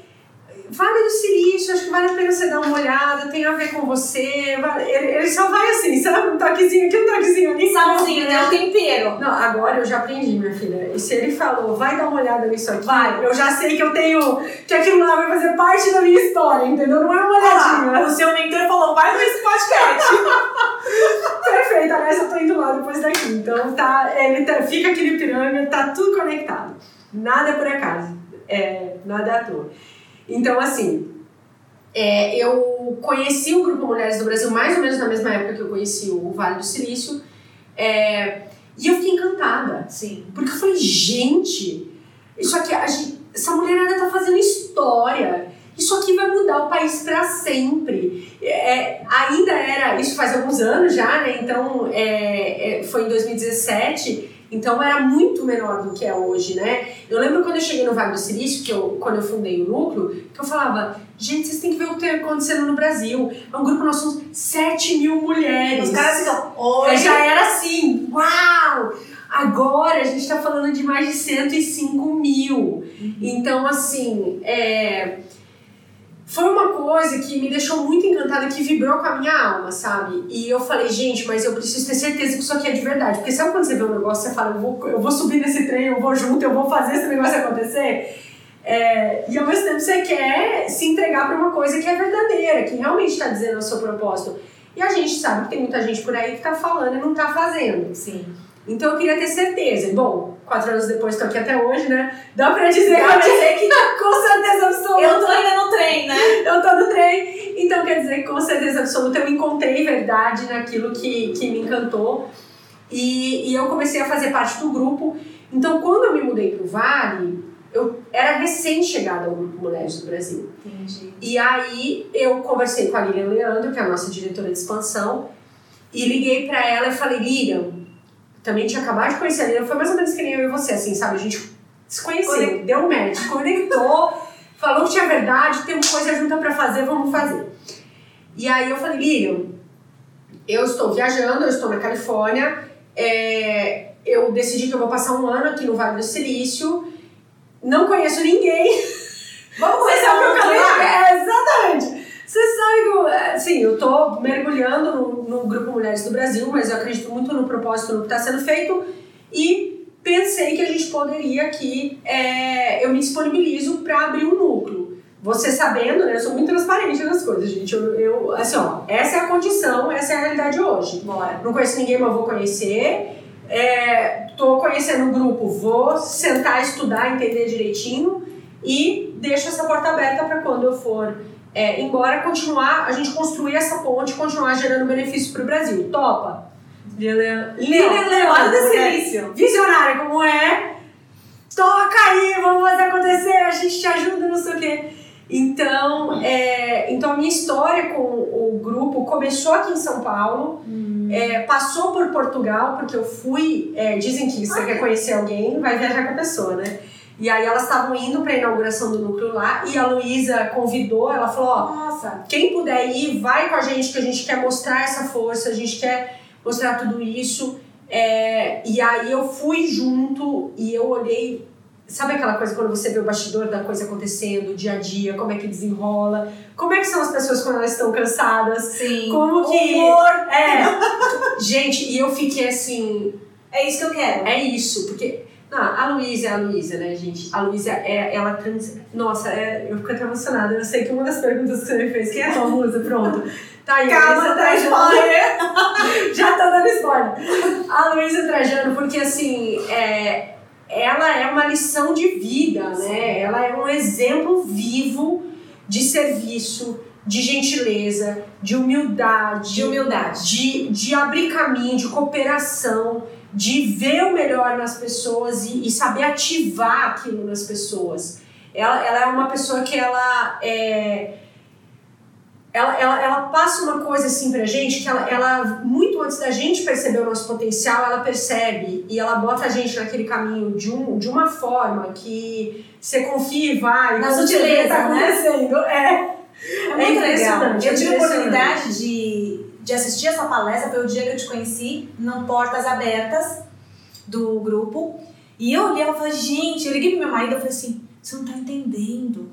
Vale do Silício, acho que vale a pena você dar uma olhada, tem a ver com você. Ele, só vai assim, sabe? Um toquezinho aqui, um toquezinho ali. Salzinho, né? O tempero. Não, agora eu já aprendi, minha filha. E se ele falou, vai dar uma olhada nisso aqui, Vai. eu já sei que eu tenho. que aquilo lá vai fazer parte da minha história, entendeu? Não é uma olhadinha. Ah, o seu mentor falou, vai nesse podcast. Perfeito, aliás, eu tô indo lá depois daqui. Então tá, ele tá, fica aqui no Ipiranga, tá tudo conectado. Nada é por acaso. É, nada é à toa. Então, assim, é, eu conheci o Grupo Mulheres do Brasil mais ou menos na mesma época que eu conheci o Vale do Silício. É, e eu fiquei encantada. Sim. Porque eu falei, gente, isso aqui, a essa mulherada tá fazendo história. Isso aqui vai mudar o país para sempre. É, ainda era, isso faz alguns anos já, né? Então, é, é, foi em 2017, então era muito menor do que é hoje, né? Eu lembro quando eu cheguei no Vale do Silício, que eu, quando eu fundei o núcleo, que eu falava, gente, vocês têm que ver o que está acontecendo no Brasil. É um grupo, nós somos 7 mil mulheres. Os caras ficam, oi. já era assim, uau! Agora a gente está falando de mais de 105 mil. Então, assim, é, foi uma coisa que me deixou muito encantada, que vibrou com a minha alma, sabe? E eu falei, gente, mas eu preciso ter certeza que isso aqui é de verdade. Porque sabe quando você vê um negócio, você fala, eu vou, eu vou subir nesse trem, eu vou junto, eu vou fazer esse negócio acontecer? É, e ao mesmo tempo você quer se entregar para uma coisa que é verdadeira, que realmente está dizendo o seu propósito. E a gente sabe que tem muita gente por aí que tá falando e não tá fazendo. Sim. Então eu queria ter certeza. Bom, quatro anos depois estou aqui até hoje, né? Dá pra dizer, Dá pra dizer que com certeza absoluta Eu tô ainda no trem, né? eu tô no trem. Então quer dizer que com certeza absoluta eu encontrei verdade naquilo que, que me encantou. E, e eu comecei a fazer parte do grupo. Então quando eu me mudei pro Vale, eu era recém-chegada ao Grupo Mulheres do Brasil. Entendi. E aí eu conversei com a Lilian Leandro, que é a nossa diretora de expansão, e liguei pra ela e falei, Lilian, também tinha acabado de conhecer a Lilian, foi mais ou menos que nem eu e você, assim, sabe? A gente se conheceu, Conectou. deu um match, conectou, falou que tinha verdade, temos coisa junta pra fazer, vamos fazer. E aí eu falei, Lilian, eu estou viajando, eu estou na Califórnia, é, eu decidi que eu vou passar um ano aqui no Vale do Silício, não conheço ninguém, Vamos começar o que eu acabei de lá? É, exatamente. Você sabe que, eu, é, assim, eu tô mergulhando no, no Grupo Mulheres do Brasil, mas eu acredito muito no propósito, no que está sendo feito, e pensei que a gente poderia aqui, é, eu me disponibilizo para abrir um núcleo. Você sabendo, né, eu sou muito transparente nas coisas, gente, eu, eu, assim, ó, essa é a condição, essa é a realidade hoje. Bora. Não conheço ninguém, mas vou conhecer. É, tô conhecendo o grupo, vou sentar, estudar, entender direitinho e deixo essa porta aberta para quando eu for é, embora continuar, a gente construir essa ponte, continuar gerando benefício para o Brasil. Topa? Lilian Lilian Vale do Leandro, né? Silício. visionária como é, toca aí, vamos fazer acontecer, a gente te ajuda, não sei o quê. Então, é, então a minha história com o grupo começou aqui em São Paulo, é, passou por Portugal, porque eu fui. é, dizem que você quer conhecer alguém, vai viajar com a pessoa, né? E aí elas estavam indo para a inauguração do núcleo lá e a Luísa convidou, ela falou: ó, Nossa. quem puder ir, vai com a gente, que a gente quer mostrar essa força, a gente quer mostrar tudo isso. É, e aí eu fui junto e eu olhei Sabe aquela coisa quando você vê o bastidor da coisa acontecendo, o dia a dia, como é que desenrola? Como é que são as pessoas quando elas estão cansadas? Sim. Como que. Humor. É. Gente, e eu fiquei assim. É isso que eu quero. É isso, porque. Não, a Luísa é a Luísa, né, gente? A Luísa, é, ela trans... Nossa, é, eu fico até emocionada. Eu sei que uma das perguntas que você me fez, quem é a tua musa? Pronto. Tá aí, Calma, tá spoiler. Já tá dando spoiler. A Luísa Trajano, porque assim, é, ela é uma lição de vida, né? Ela é um exemplo vivo de serviço, de gentileza, de humildade, De humildade. de, de abrir caminho, de cooperação, de ver o melhor nas pessoas e, e saber ativar aquilo nas pessoas. Ela, ela é uma pessoa que ela é. Ela, ela, ela passa uma coisa assim pra gente que ela, ela, muito antes da gente perceber o nosso potencial, ela percebe e ela bota a gente naquele caminho de, um, de uma forma que você confia e vai. Na sutileza, tá né? acontecendo. É. É muito impressionante, legal. Eu é tive a oportunidade de, de assistir essa palestra, foi o dia que eu te conheci, no Portas Abertas do grupo. E eu olhei e falei, gente, eu liguei pro meu marido e falei assim, você não tá entendendo.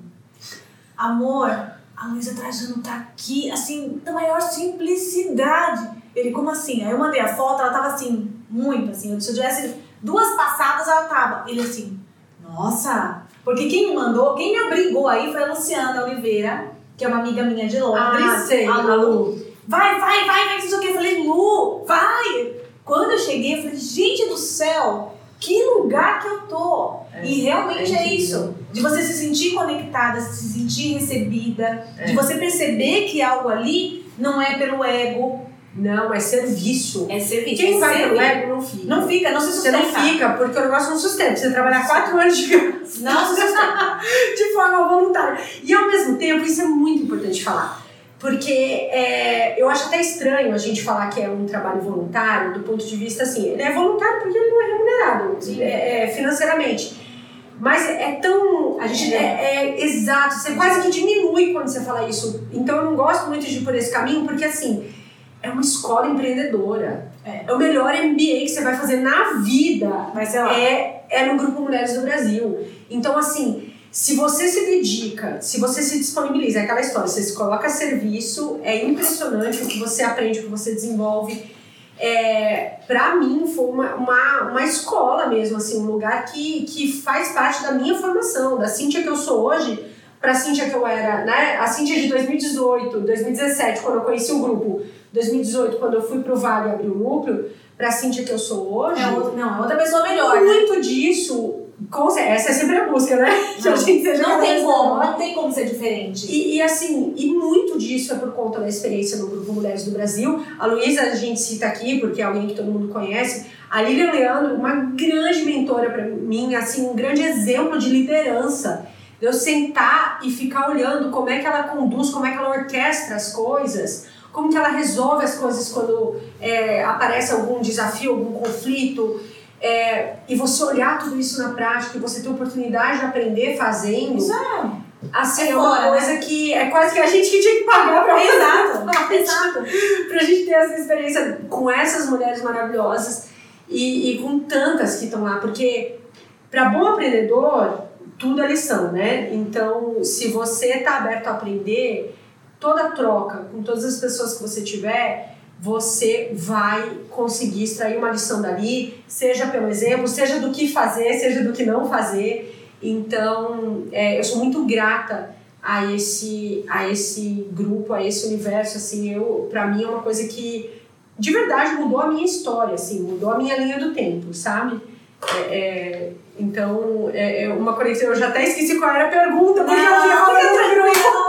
Amor, a Luísa Trajano tá aqui, assim, da maior simplicidade. Ele, como assim? Aí eu mandei a foto, ela tava assim, muito assim. Se eu tivesse duas passadas, ela tava. Ele assim, nossa! Porque quem me mandou, quem me obrigou aí foi a Luciana Oliveira, que é uma amiga minha de Londres. Ah, sei, a a Lu. Vai, vai, vai, vai, não sei o que. Eu falei, Lu, vai! Quando eu cheguei, eu falei, gente do céu, que lugar que eu tô! É, e realmente é é, isso. De você se sentir conectada, se sentir recebida, É. de você perceber que algo ali não é pelo ego, Não, é serviço. é serviço. Quem vai pelo ego não fica. Não fica, não se Você sustenta. não fica, porque o negócio não sustenta. Você trabalhar quatro anos de. Não sustenta. de forma voluntária. E ao mesmo tempo, isso é muito importante falar. Porque é, eu acho até estranho a gente falar que é um trabalho voluntário, do ponto de vista assim, ele é voluntário porque ele não é remunerado é, é, financeiramente. Mas é tão. A gente é, é exato, você quase que diminui quando você fala isso. Então eu não gosto muito de ir por esse caminho, porque assim, é uma escola empreendedora. É. o melhor MBA que você vai fazer na vida lá. é, é no Grupo Mulheres do Brasil. Então, assim, se você se dedica, se você se disponibiliza, é aquela história, você se coloca a serviço, é impressionante o que você aprende, o que você desenvolve. É, pra mim, foi uma, uma, uma escola mesmo, assim, um lugar que, que faz parte da minha formação, da Cíntia que eu sou hoje, pra Cíntia que eu era, né? A Cíntia de 2018, 2017, quando eu conheci o grupo, 2018, quando eu fui pro Vale abrir o núcleo, pra Cíntia que eu sou hoje. É outra, não, é outra pessoa melhor. né? Muito disso, com, cer- essa é sempre a busca, né? Que a gente seja Não tem como, não tem como ser diferente. E, e assim, e muito disso é por conta da experiência no Grupo Mulheres do Brasil. A Luísa a gente cita aqui, porque é alguém que todo mundo conhece. A Lilian Leandro, uma grande mentora para mim, assim, um grande exemplo de liderança. De eu sentar e ficar olhando como é que ela conduz, como é que ela orquestra as coisas, como que ela resolve as coisas quando é, aparece algum desafio, algum conflito. É, e você olhar tudo isso na prática e você ter oportunidade de aprender fazendo. É. Assim, É é, uma fora, coisa que é quase que a gente que tinha que pagar pra Exato, exato. pra gente ter essa experiência com essas mulheres maravilhosas e, e com tantas que estão lá, porque para bom aprendedor, tudo é lição, né? Então, se você tá aberto a aprender, toda troca com todas as pessoas que você tiver, você vai conseguir extrair uma lição dali, seja pelo exemplo, seja do que fazer, seja do que não fazer. Então, é, eu sou muito grata a esse, a esse grupo, a esse universo, assim, eu, pra mim é uma coisa que de verdade mudou a minha história, assim, mudou a minha linha do tempo, sabe? É, é, então, é, é uma conexão, eu já até esqueci qual era a pergunta, porque eu vi Não,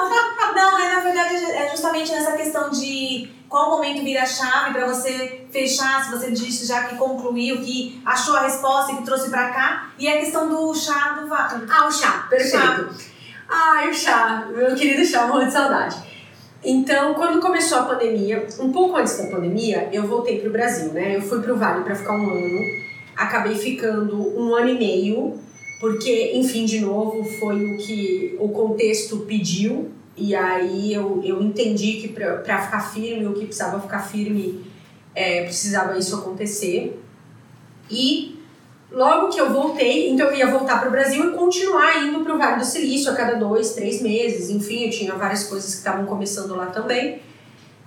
Não, é na verdade é justamente nessa questão de qual momento vira a chave pra você fechar, se você disse já que concluiu, que achou a resposta e que trouxe pra cá, e a questão do chá do vato. Ah, o chá, perfeito. Ah, o chá, meu querido chá, morro de saudade. Então, quando começou a pandemia, um pouco antes da pandemia, eu voltei pro Brasil, né? Eu fui pro Vale para ficar um ano, acabei ficando um ano e meio, porque, enfim, de novo, foi o que o contexto pediu, e aí eu, eu entendi que para ficar firme, o que precisava ficar firme, é, precisava isso acontecer. E logo que eu voltei, então eu ia voltar para o Brasil e continuar indo para o Vale do Silício a cada dois, três meses. Enfim, eu tinha várias coisas que estavam começando lá também.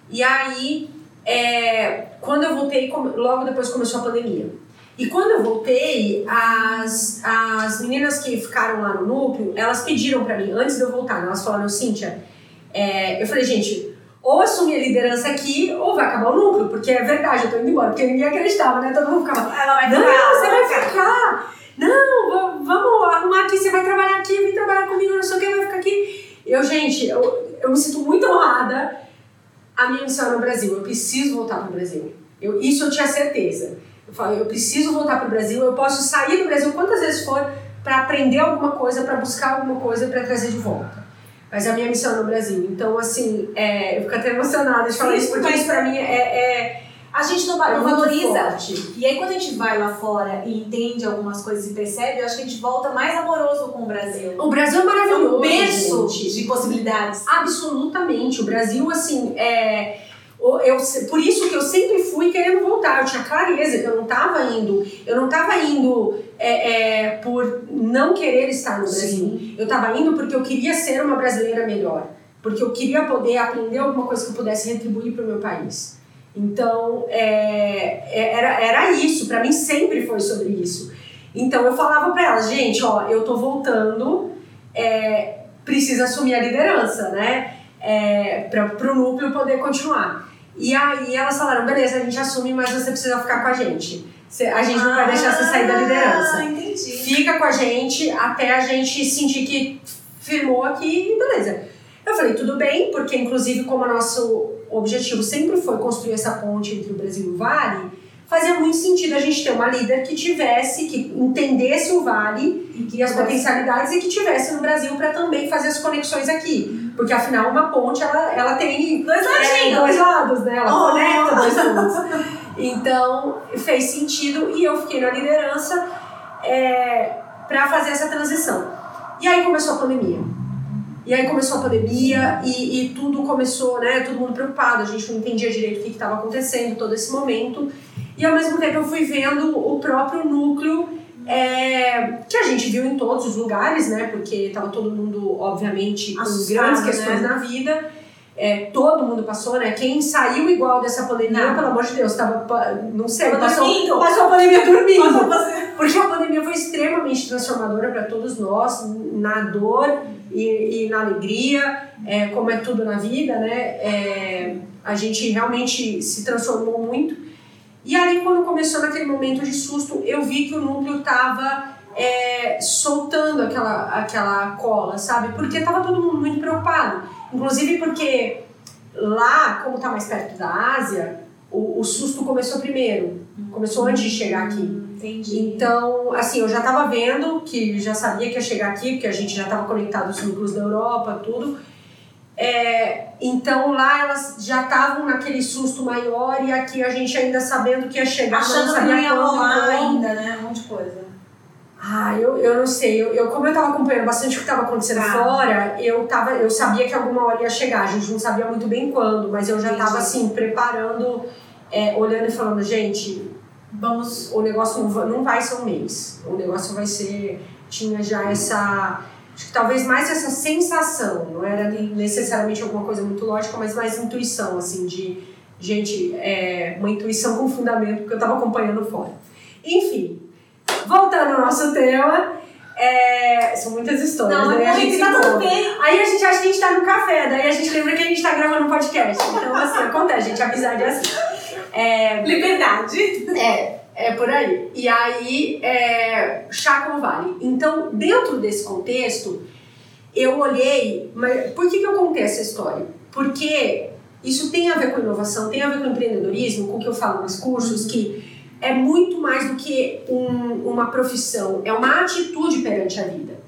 E aí, é, quando eu voltei, logo depois começou a pandemia. E quando eu voltei, as, as meninas que ficaram lá no núcleo, elas pediram para mim, antes de eu voltar, elas falaram, Cíntia, é, eu falei, gente, ou assumir a liderança aqui, ou vai acabar o núcleo, porque é verdade, eu tô indo embora, porque ninguém acreditava, né? Todo mundo ficava, ela vai não, ficar, você vai ficar, não, vamos arrumar aqui, você vai trabalhar aqui, vem trabalhar comigo, não sei o que, vai ficar aqui. Eu, gente, eu, eu me sinto muito honrada, a minha missão é no Brasil, eu preciso voltar para o Brasil. Eu, isso eu tinha certeza. Eu falei, eu preciso voltar para o Brasil, eu posso sair do Brasil quantas vezes for para aprender alguma coisa, para buscar alguma coisa para trazer de volta. Mas a minha missão é no Brasil. Então, assim, é, eu fico até emocionada de falar Sim, isso, porque isso para mim é, é a gente não, é não valoriza. E aí, quando a gente vai lá fora e entende algumas coisas e percebe, eu acho que a gente volta mais amoroso com o Brasil. O Brasil é maravilhoso. É um berço de possibilidades. Absolutamente. O Brasil, assim, é eu, por isso que eu sempre fui querendo voltar. Eu tinha clareza que eu não estava indo. Eu não estava indo é, é, por não querer estar no Brasil. Sim. Eu estava indo porque eu queria ser uma brasileira melhor. Porque eu queria poder aprender alguma coisa que eu pudesse retribuir para o meu país. Então, é, é era, era isso. Para mim sempre foi sobre isso. Então, eu falava para elas, gente, ó, eu tô voltando, é, precisa assumir a liderança, né? É, para o núcleo poder continuar. E aí elas falaram, beleza, a gente assume, mas você precisa ficar com a gente. A gente não vai deixar você sair da ah, liderança. Entendi. Fica com a gente até a gente sentir que firmou aqui e beleza. Eu falei, tudo bem, porque inclusive como o nosso objetivo sempre foi construir essa ponte entre o Brasil e o Vale, fazia muito sentido a gente ter uma líder que tivesse, que entendesse o Vale e as potencialidades e que tivesse no Brasil para também fazer as conexões aqui. Porque afinal, uma ponte ela, ela tem dois, é, dois lados, né? Ela oh. conecta dois pontos. Então fez sentido e eu fiquei na liderança é, para fazer essa transição. E aí começou a pandemia. E aí começou a pandemia e, e tudo começou, né? Todo mundo preocupado, a gente não entendia direito o que estava acontecendo todo esse momento. E ao mesmo tempo eu fui vendo o próprio núcleo é, que a gente viu em todos os lugares, né? Porque estava todo mundo, obviamente, com grandes questões né? na vida. É, todo mundo passou, né? Quem saiu igual dessa pandemia, não. pelo amor de Deus, tava, não sei, passou, passou a pandemia dormindo. Porque a pandemia foi extremamente transformadora para todos nós, na dor e, e na alegria, é, como é tudo na vida, né? É, a gente realmente se transformou muito. E aí, quando começou naquele momento de susto, eu vi que o núcleo estava é, soltando aquela, aquela cola, sabe? Porque estava todo mundo muito preocupado. Inclusive porque lá, como está mais perto da Ásia, o, o susto começou primeiro. Começou antes de chegar aqui. Entendi. Então, assim, eu já estava vendo que já sabia que ia chegar aqui, porque a gente já estava conectado aos núcleos da Europa, tudo. É, então lá elas já estavam naquele susto maior e aqui a gente ainda sabendo que ia chegar, Achando não sabia que ia rolar ainda, né? Um monte de coisa. Ah, eu, eu não sei. Eu, eu, como eu estava acompanhando bastante o que estava acontecendo ah. fora, eu, tava, eu sabia que alguma hora ia chegar. A gente não sabia muito bem quando, mas eu já estava assim, preparando, é, olhando e falando, gente, vamos. O negócio não, não vai ser um mês. O negócio vai ser. Tinha já essa Acho que talvez mais essa sensação, não era necessariamente alguma coisa muito lógica, mas mais intuição, assim, de, gente, é, uma intuição com fundamento, porque eu estava acompanhando fora. Enfim, voltando ao nosso tema, é, são muitas histórias. Não, daí a gente tá tudo bem. Aí a gente acha que a gente tá no café, daí a gente lembra que a gente tá gravando um podcast. Então, assim, acontece, gente, amizade é assim. É, Liberdade. É, é por aí. E aí, é, Chá Vale. Então, dentro desse contexto, eu olhei, mas por que, que eu contei essa história? Porque isso tem a ver com inovação, tem a ver com empreendedorismo, com o que eu falo nos cursos, que é muito mais do que um, uma profissão, é uma atitude perante a vida.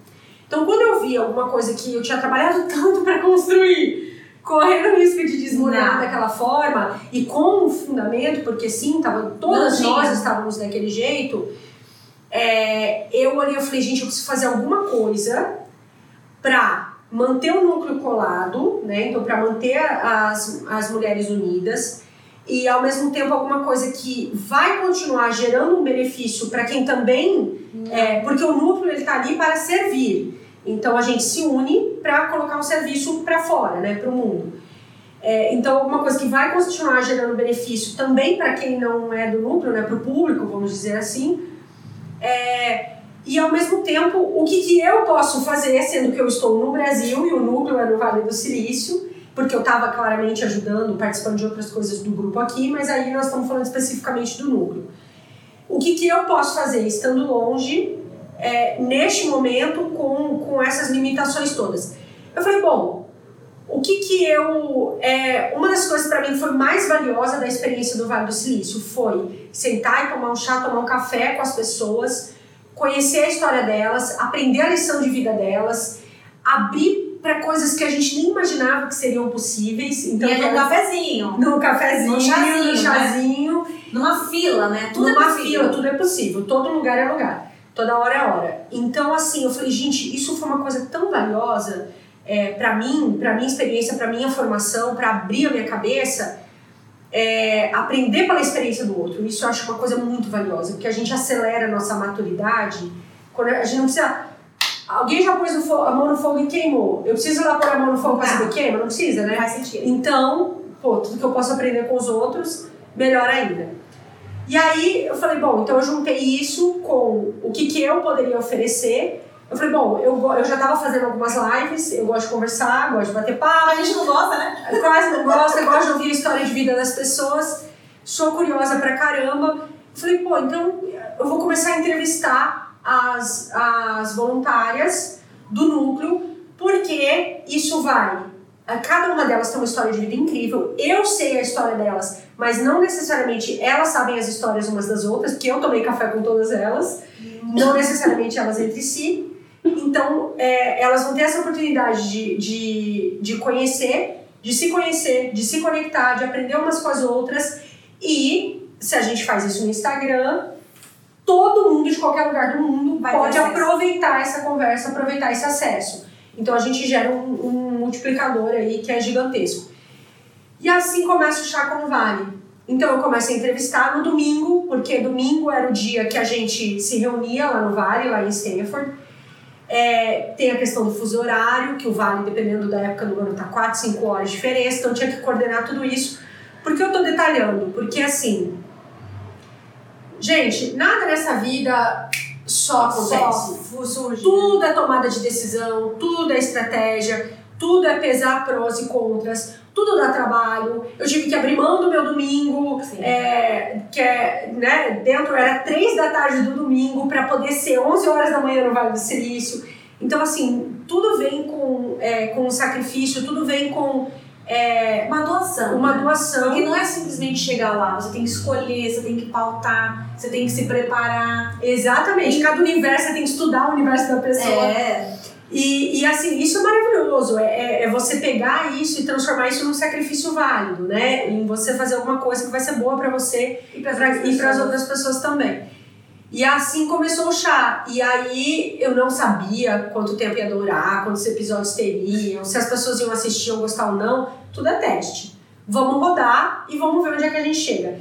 Então, quando eu vi alguma coisa que eu tinha trabalhado tanto para construir, correndo o risco de desmoronar daquela forma e com um fundamento, porque sim, tava, todas nós estávamos daquele jeito, é, eu olhei e falei, gente, eu preciso fazer alguma coisa para manter o núcleo colado, né? Então, para manter as, as mulheres unidas e ao mesmo tempo alguma coisa que vai continuar gerando um benefício para quem também é, porque o núcleo ele está ali para servir então a gente se une para colocar um serviço para fora né para o mundo é, então alguma coisa que vai continuar gerando benefício também para quem não é do núcleo né para o público vamos dizer assim é, e ao mesmo tempo o que, que eu posso fazer sendo que eu estou no Brasil e o núcleo é no Vale do Silício porque eu estava claramente ajudando, participando de outras coisas do grupo aqui, mas aí nós estamos falando especificamente do núcleo. O que, que eu posso fazer estando longe, é, neste momento, com, com essas limitações todas? Eu falei, bom, o que que eu... É, uma das coisas para mim foi mais valiosa da experiência do Vale do Silício foi sentar e tomar um chá, tomar um café com as pessoas, conhecer a história delas, aprender a lição de vida delas, abrir para coisas que a gente nem imaginava que seriam possíveis. Então, e é num cafezinho. Num cafezinho, num chazinho. Num chazinho né? Numa fila, né? Tudo é Numa é fila, tudo é possível. Todo lugar é lugar. Toda hora é hora. Então, assim, eu falei, gente, isso foi uma coisa tão valiosa é, para mim, para minha experiência, para minha formação, para abrir a minha cabeça. É, aprender pela experiência do outro. Isso eu acho uma coisa muito valiosa, porque a gente acelera a nossa maturidade. Quando a gente não precisa Alguém já pôs a mão no fogo e queimou. Eu preciso lá pôr a mão no fogo para saber queima? Não precisa, né? Faz sentido. Então, pô, tudo que eu posso aprender com os outros, melhor ainda. E aí eu falei, bom, então eu juntei isso com o que, que eu poderia oferecer. Eu falei, bom, eu, eu já estava fazendo algumas lives, eu gosto de conversar, gosto de bater papo. A gente não gosta, né? Eu quase não gosto, eu gosto de ouvir a história de vida das pessoas. Sou curiosa pra caramba. Eu falei, pô, então eu vou começar a entrevistar as, as voluntárias do núcleo, porque isso vai. Cada uma delas tem uma história de vida incrível. Eu sei a história delas, mas não necessariamente elas sabem as histórias umas das outras, porque eu tomei café com todas elas, não necessariamente elas entre si. Então, é, elas vão ter essa oportunidade de, de, de conhecer, de se conhecer, de se conectar, de aprender umas com as outras. E se a gente faz isso no Instagram, todo mundo de qualquer lugar do mundo Vai pode aproveitar essa conversa, aproveitar esse acesso. Então a gente gera um, um, multiplicador aí que é gigantesco. E assim começa o Chá com Vale. Então eu começo a entrevistar no domingo, porque domingo era o dia que a gente se reunia lá no Vale, lá em Stanford. É, tem a questão do fuso horário, que o Vale, dependendo da época do ano, tá 4, 5 horas de diferença, então tinha que coordenar tudo isso. Por que eu tô detalhando? Porque assim, Gente, nada nessa vida só acontece. Só surge. Tudo é tomada de decisão, tudo é estratégia, tudo é pesar prós e contras, tudo dá trabalho. Eu tive que abrir mão do meu domingo, é, que é, né, dentro era três da tarde do domingo para poder ser 11 horas da manhã no Vale do Silício. Então, assim, tudo vem com, é, com sacrifício, tudo vem com é, uma doação. Uma né? doação. Porque não é simplesmente chegar lá, você tem que escolher, você tem que pautar, você tem que se preparar. Exatamente, cada universo você tem que estudar o universo da pessoa. É. E, e assim, isso é maravilhoso. É, é, é, você pegar isso e transformar isso num sacrifício válido, né? Em você fazer alguma coisa que vai ser boa para você e para as outras pessoas também. E assim começou o chá. E aí eu não sabia quanto tempo ia durar, quantos episódios teriam, se as pessoas iam assistir ou gostar ou não. Tudo é teste. Vamos rodar e vamos ver onde é que a gente chega.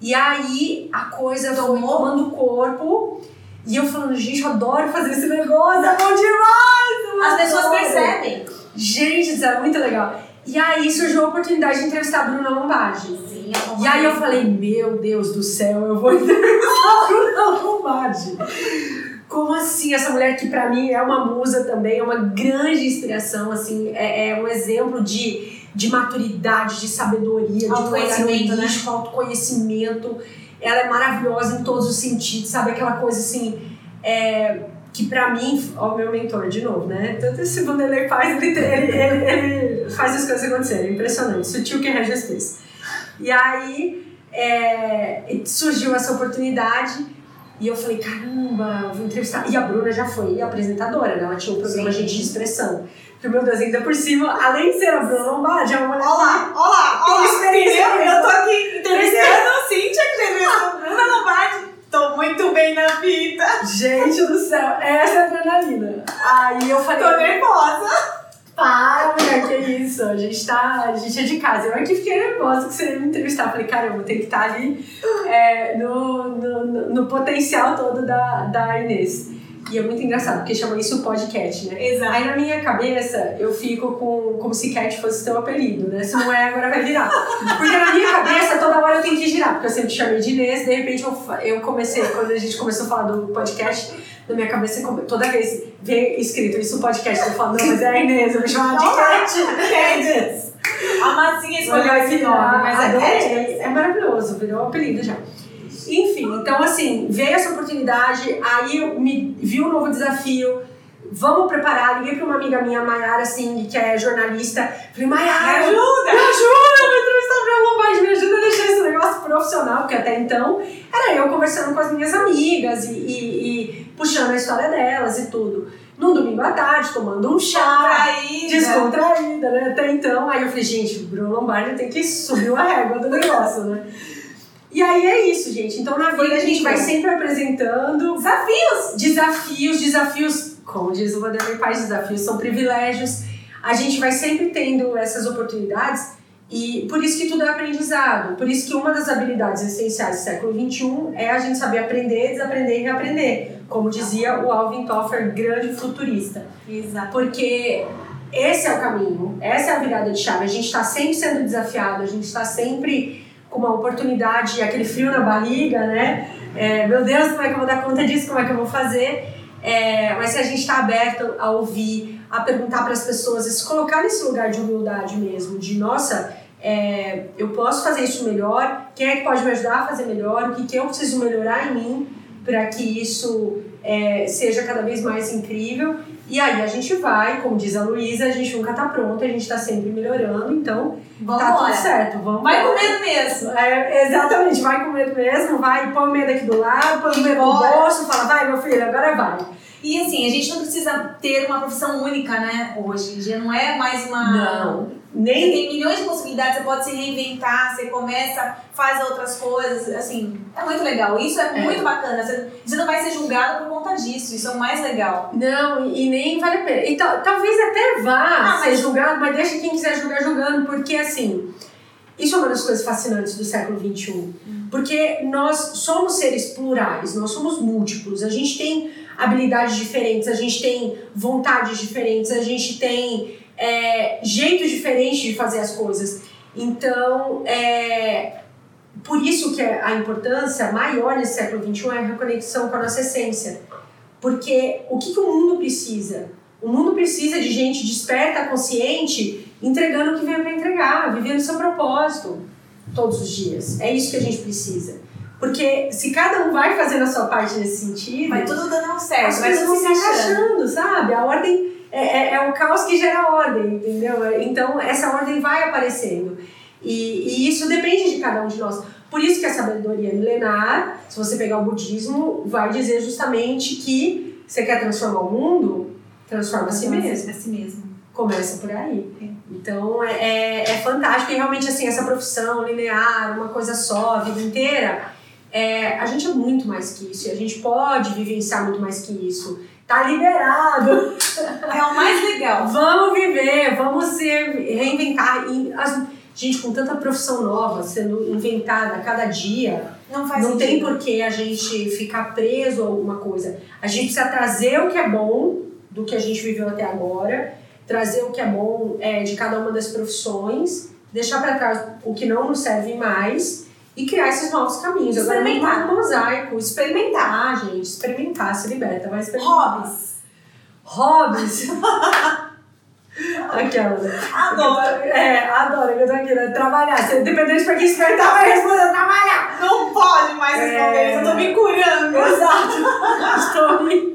E aí a coisa foi tomando corpo. E eu falando, gente, eu adoro fazer esse negócio, é bom demais! As pessoas percebem. Gente, isso é muito legal. E aí surgiu a oportunidade de entrevistar a Bruna Lombardi. Sim, E aí eu falei, meu Deus do céu, eu vou entrevistar a Bruna Lombardi. Como assim? Essa mulher que pra mim é uma musa também, é uma grande inspiração, assim, é, é um exemplo de, de maturidade, de sabedoria, de conhecimento, né? autoconhecimento. Ela é maravilhosa em todos os sentidos, sabe? Aquela coisa assim. É, que pra mim, ó, meu mentor de novo, né? Tanto esse Vanderlei faz, ele, ele, ele, faz as coisas acontecerem, impressionante, sutil que rege as coisas. E aí é, surgiu essa oportunidade e eu falei, caramba, vou entrevistar. E a Bruna já foi apresentadora, né? Ela tinha um programa Sim. Gente de Expressão. Que, meu Deus, ainda por cima, além de ser a Bruna Lombardi, é uma mulher. Olá, olá, olá. Experiência. Eu tô aqui entrevistando Cíntia, que entrevistou Bruna Lombardi. Tô muito bem na vida. Gente do céu, essa é a adrenalina. Aí eu falei. Tô nervosa. Para, mulher, que isso? A gente tá. A gente é de casa. Eu aqui fiquei nervosa que você ia me entrevistar. Falei, caramba, tem que estar tá ali é, no, no, no, no, potencial todo da, da Inês. E é muito engraçado, porque chama isso podcast, né? Exato. Aí na minha cabeça eu fico com como se Cat fosse teu apelido, né? Se não é, agora vai virar. Porque na minha cabeça toda hora eu tenho que girar, porque eu sempre chamei de Inês, de repente eu, eu comecei, quando a gente começou a falar do podcast, na minha cabeça toda vez vem escrito isso podcast, eu falo, não, mas é a Inês, eu me chamava de Cat. A massinha escolheu esse nome, mas é. É, é maravilhoso, virou um apelido já. Enfim, então assim, veio essa oportunidade, aí eu me vi um novo desafio, vamos preparar. Liguei para uma amiga minha, Mayara, assim, que é jornalista. Falei, Mayara, me ajuda! Me ajuda, me entrevistar pra Lombardi, me ajuda a deixar esse negócio profissional, porque até então era eu conversando com as minhas amigas e, e, e puxando a história delas e tudo. Num domingo à tarde, tomando um chá. Descontraída. Descontraída, né? Até então. Aí eu falei, gente, o Bruno Lombardi tem que subir a régua do negócio, né? E aí é isso, gente. Então na vida a gente vai sempre apresentando desafios. Desafios, desafios, como diz o Vanderlei Paz, desafios são privilégios. A gente vai sempre tendo essas oportunidades e por isso que tudo é aprendizado. Por isso que uma das habilidades essenciais do século XXI é a gente saber aprender, desaprender e reaprender. Como dizia o Alvin Toffler, grande futurista. Exato. Porque esse é o caminho, essa é a virada de chave. A gente está sempre sendo desafiado, a gente está sempre com uma oportunidade, aquele frio na barriga, né? É, meu Deus, como é que eu vou dar conta disso? Como é que eu vou fazer? É, mas se a gente está aberto a ouvir, a perguntar para as pessoas, e se colocar nesse lugar de humildade mesmo, de nossa, é, eu posso fazer isso melhor, quem é que pode me ajudar a fazer melhor, o que, que eu preciso melhorar em mim para que isso é, seja cada vez mais incrível. E aí a gente vai, como diz a Luísa, a gente nunca tá pronto, a gente tá sempre melhorando, então vamos tá tudo certo. Vamos vai com medo mesmo. É, exatamente, vai com medo mesmo, vai, põe o medo aqui do lado, põe o medo no bolso, fala, vai meu filho, agora vai. E assim, a gente não precisa ter uma profissão única, né, hoje. Já não é mais uma. Não nem... Você tem milhões de possibilidades, você pode se reinventar, você começa, faz outras coisas, assim, é muito legal. Isso é, é. muito bacana. Você, você não vai ser julgado por conta disso, isso é o mais legal. Não, e nem vale a pena. E talvez até vá ah, ser mas... julgado, mas deixa quem quiser julgar julgando, porque assim, isso é uma das coisas fascinantes do século XXI. Hum. Porque nós somos seres plurais, nós somos múltiplos, a gente tem habilidades diferentes, a gente tem vontades diferentes, a gente tem é, jeitos diferentes de fazer as coisas. Então, é, por isso que a importância maior nesse século XXI é a reconexão com a nossa essência. Porque o que, que o mundo precisa? O mundo precisa de gente desperta, consciente, entregando o que veio para entregar, vivendo o seu propósito todos os dias. É isso que a gente precisa. Porque se cada um vai fazendo a sua parte nesse sentido. Vai tudo dando certo, vai tudo se encaixando, sabe? A ordem é, é, é, o caos que gera ordem, entendeu? Então essa ordem vai aparecendo. E, e isso depende de cada um de nós. Por isso que a sabedoria milenar, se você pegar o budismo, vai dizer justamente que você quer transformar o mundo, transforma a si mesmo. A si mesmo. Começa por aí. É. Então é, é, é, fantástico e realmente assim, essa profissão linear, uma coisa só, a vida inteira, é, a gente é muito mais que isso e a gente pode vivenciar muito mais que isso. Tá liberado. É o mais legal. vamos viver, vamos se reinventar. E as, gente, com tanta profissão nova sendo inventada a cada dia, não, faz não tem por que a gente ficar preso a alguma coisa. A gente precisa trazer o que é bom do que a gente viveu até agora, trazer o que é bom é, de cada uma das profissões, deixar para trás o que não nos serve mais e criar esses novos caminhos. Experimentar. Agora, um mosaico. Experimentar, ah, gente. Experimentar, se liberta. Vai experimentar. Hobbies. Hobbies. Aquela. Adoro. É, adoro. Eu tô aqui, né? Trabalhar. Se dependente pra quem espertar, vai responder trabalhar. Não pode mais responder é... Eu tô me curando. Exato. Estou me...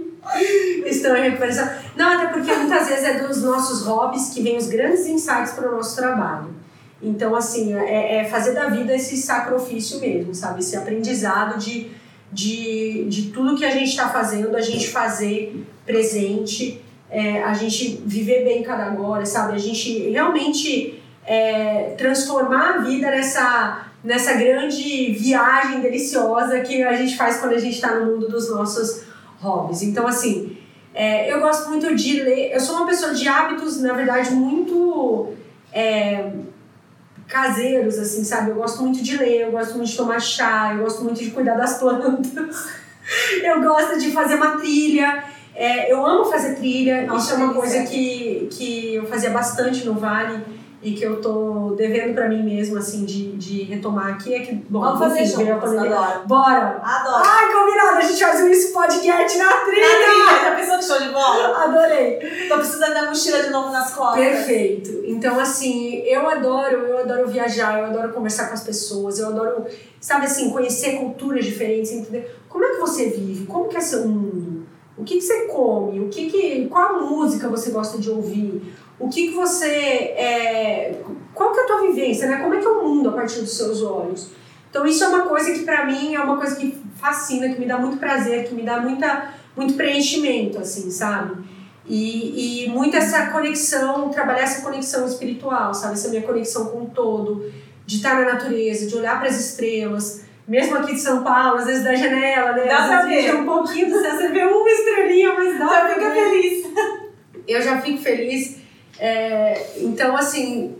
Estou em recuperação. Não, até porque muitas vezes é dos nossos hobbies que vem os grandes insights para o nosso trabalho. Então, assim, é, é fazer da vida esse sacrifício mesmo, sabe? Esse aprendizado de, de, de tudo que a gente está fazendo, a gente fazer presente, é, a gente viver bem cada agora, sabe? A gente realmente é, transformar a vida nessa, nessa grande viagem deliciosa que a gente faz quando a gente está no mundo dos nossos hobbies. Então, assim, É, eu gosto muito de ler. Eu sou uma pessoa de hábitos, na verdade, muito é, caseiros, assim, sabe? Eu gosto muito de ler, eu gosto muito de tomar chá, eu gosto muito de cuidar das plantas. eu gosto de fazer uma trilha. É, eu amo fazer trilha, Nossa, isso é uma coisa que, que eu fazia bastante no Vale e que eu tô devendo pra mim mesmo, assim, de, de retomar aqui. É que, bom, Vamos fazer juntos, adoro. Bora! Adoro! Ai, combinado! A gente faz um isso podcast na trilha! Na trilha! Já pensou que show de bola? Adorei! Tô precisando da mochila de novo nas costas. Perfeito! Então, assim, eu adoro, eu adoro viajar, eu adoro conversar com as pessoas, eu adoro, sabe assim, conhecer culturas diferentes, entender como é que você vive, como que é seu mundo, o que, que você come, o que que, qual música você gosta de ouvir, o que, que você. É, qual que é a tua vivência, né? Como é que é o mundo a partir dos seus olhos? Então isso é uma coisa que para mim é uma coisa que fascina, que me dá muito prazer, que me dá muita, muito preenchimento, assim, sabe? E, e muito essa conexão, trabalhar essa conexão espiritual, sabe? Essa minha conexão com o todo, de estar na natureza, de olhar para as estrelas. Mesmo aqui de São Paulo, às vezes da janela, né? Dá pra ver. um pouquinho do céu, você vê uma estrelinha, mas dá já pra fica ver. feliz. Eu já fico feliz é, então, assim,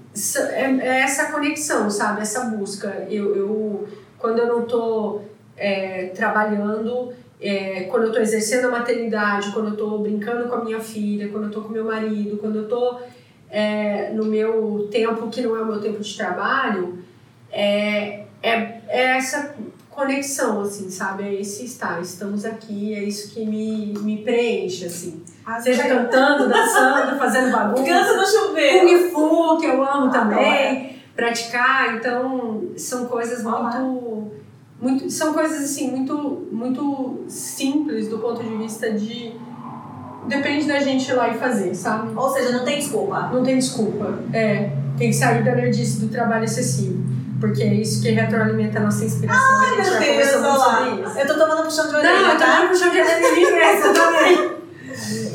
é, é, essa conexão, sabe? Essa busca. Eu, eu quando eu não estou é, trabalhando, é, quando eu estou exercendo a maternidade, quando eu estou brincando com a minha filha, quando eu estou com meu marido, quando eu estou é, no meu tempo que não é o meu tempo de trabalho, é, é, é essa conexão, assim, sabe? É esse estar, estamos aqui, é isso que me, me preenche, assim. Ah, Seja cantando, dançando, fazendo bagunça. Canta no chuveiro. Kung Fu, que eu amo também, praticar. Então, são coisas muito, muito... São coisas, assim, muito, muito simples do ponto de vista de... Depende da gente ir lá e fazer, sabe? Ou seja, não tem desculpa. Não tem desculpa. É, tem que sair da nerdice do trabalho excessivo. Porque é isso que retroalimenta a nossa inspiração. Ai, meu Deus, olha lá. Eu tô tomando puxão de orelha, Não, eu tô tá? tomando puxão de orelha em mim também.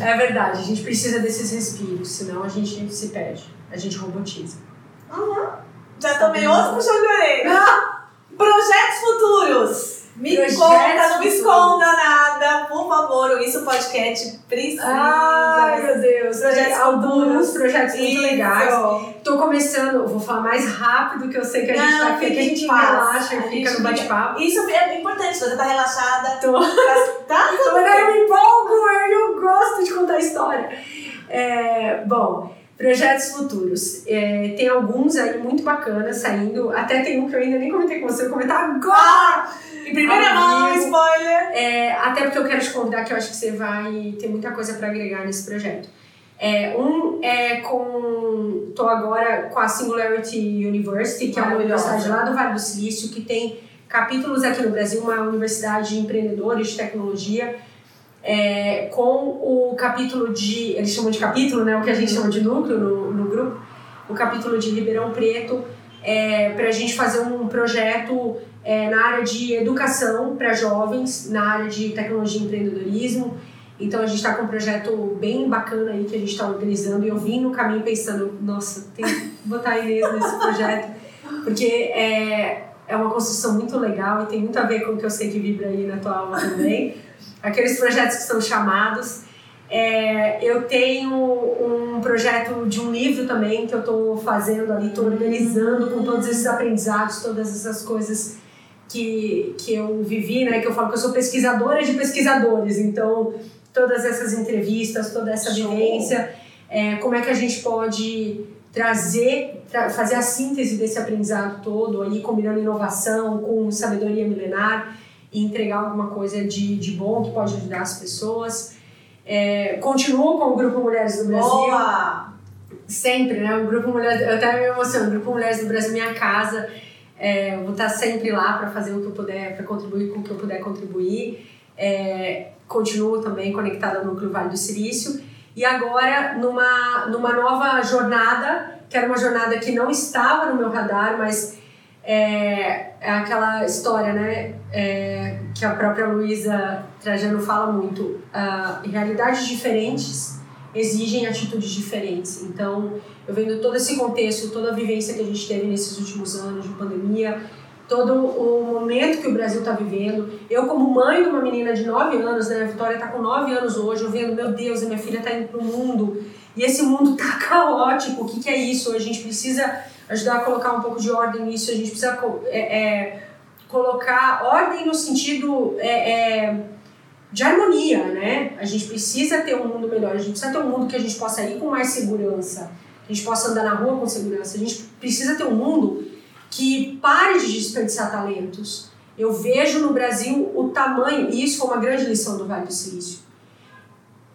É verdade, a gente precisa desses respiros, senão a gente se perde, a gente robotiza. Uhum. Já tomei outro puxão de orelha. Projetos futuros. Me Projetos conta, não me esconda nada, por favor. O Isso Podcast precisa. Ai, meu Deus, Projetos alguns futuros. projetos muito legais. Tô começando, vou falar mais rápido que eu sei que a gente Não, tá aqui, que a gente paz. relaxa e fica no bate-papo. Isso é importante, você tá relaxada. Tô. Tá? Mas eu me empolgo, eu gosto de contar história. É, bom, projetos futuros. É, tem alguns aí muito bacanas saindo. Até tem um que eu ainda nem comentei com você, eu vou comentar agora! Em primeira mão, spoiler. É, até porque eu quero te convidar, que eu acho que você vai ter muita coisa para agregar nesse projeto. É, um é com. Tô agora com a Singularity University, que é uma universidade lá do Vale do Silício, que tem capítulos aqui no Brasil, uma universidade de empreendedores de tecnologia, é, com o capítulo de. Eles chamam de capítulo, né? O que a gente chama de núcleo no, no grupo, o capítulo de Ribeirão Preto, é, para a gente fazer um projeto é, na área de educação para jovens, na área de tecnologia e empreendedorismo. Então a gente está com um projeto bem bacana aí que a gente está organizando e eu vim no caminho pensando, nossa, tem que botar a Inês nesse projeto, porque é, é uma construção muito legal e tem muito a ver com o que eu sei que vibra aí na tua alma também. Aqueles projetos que são chamados. É, eu tenho um projeto de um livro também que eu estou fazendo ali, estou organizando com todos esses aprendizados, todas essas coisas que, que eu vivi, né? Que eu falo que eu sou pesquisadora de pesquisadores, então todas essas entrevistas, toda essa vivência, é, como é que a gente pode trazer, tra- fazer a síntese desse aprendizado todo, aí combinando inovação com sabedoria milenar e entregar alguma coisa de, de bom que pode ajudar as pessoas. É, continuo com o Grupo Mulheres do Brasil. Boa! Sempre, né? O Grupo Mulheres, eu até me emociono, o Grupo Mulheres do Brasil, minha casa. É, vou estar sempre lá para fazer o que eu puder, para contribuir com o que eu puder contribuir. É, continuo também conectada ao Núcleo Vale do Silício. E agora, numa, numa nova jornada, que era uma jornada que não estava no meu radar, mas é, é aquela história, né? É, que a própria Luísa Trajano fala muito. ah, realidades diferentes exigem atitudes diferentes. Então, eu vendo todo esse contexto, toda a vivência que a gente teve nesses últimos anos de pandemia, todo o momento que o Brasil está vivendo. Eu, como mãe de uma menina de 9 anos, né, a Vitória está com 9 anos hoje, eu vendo, meu Deus, a minha filha está indo para o mundo e esse mundo tá caótico. O que, que é isso? A gente precisa ajudar a colocar um pouco de ordem nisso, a gente precisa é, é, colocar ordem no sentido é, é, de harmonia, né? A gente precisa ter um mundo melhor, a gente precisa ter um mundo que a gente possa ir com mais segurança, que a gente possa andar na rua com segurança, a gente precisa ter um mundo que pare de desperdiçar talentos. Eu vejo no Brasil o tamanho, e isso foi uma grande lição do Vale do Silício.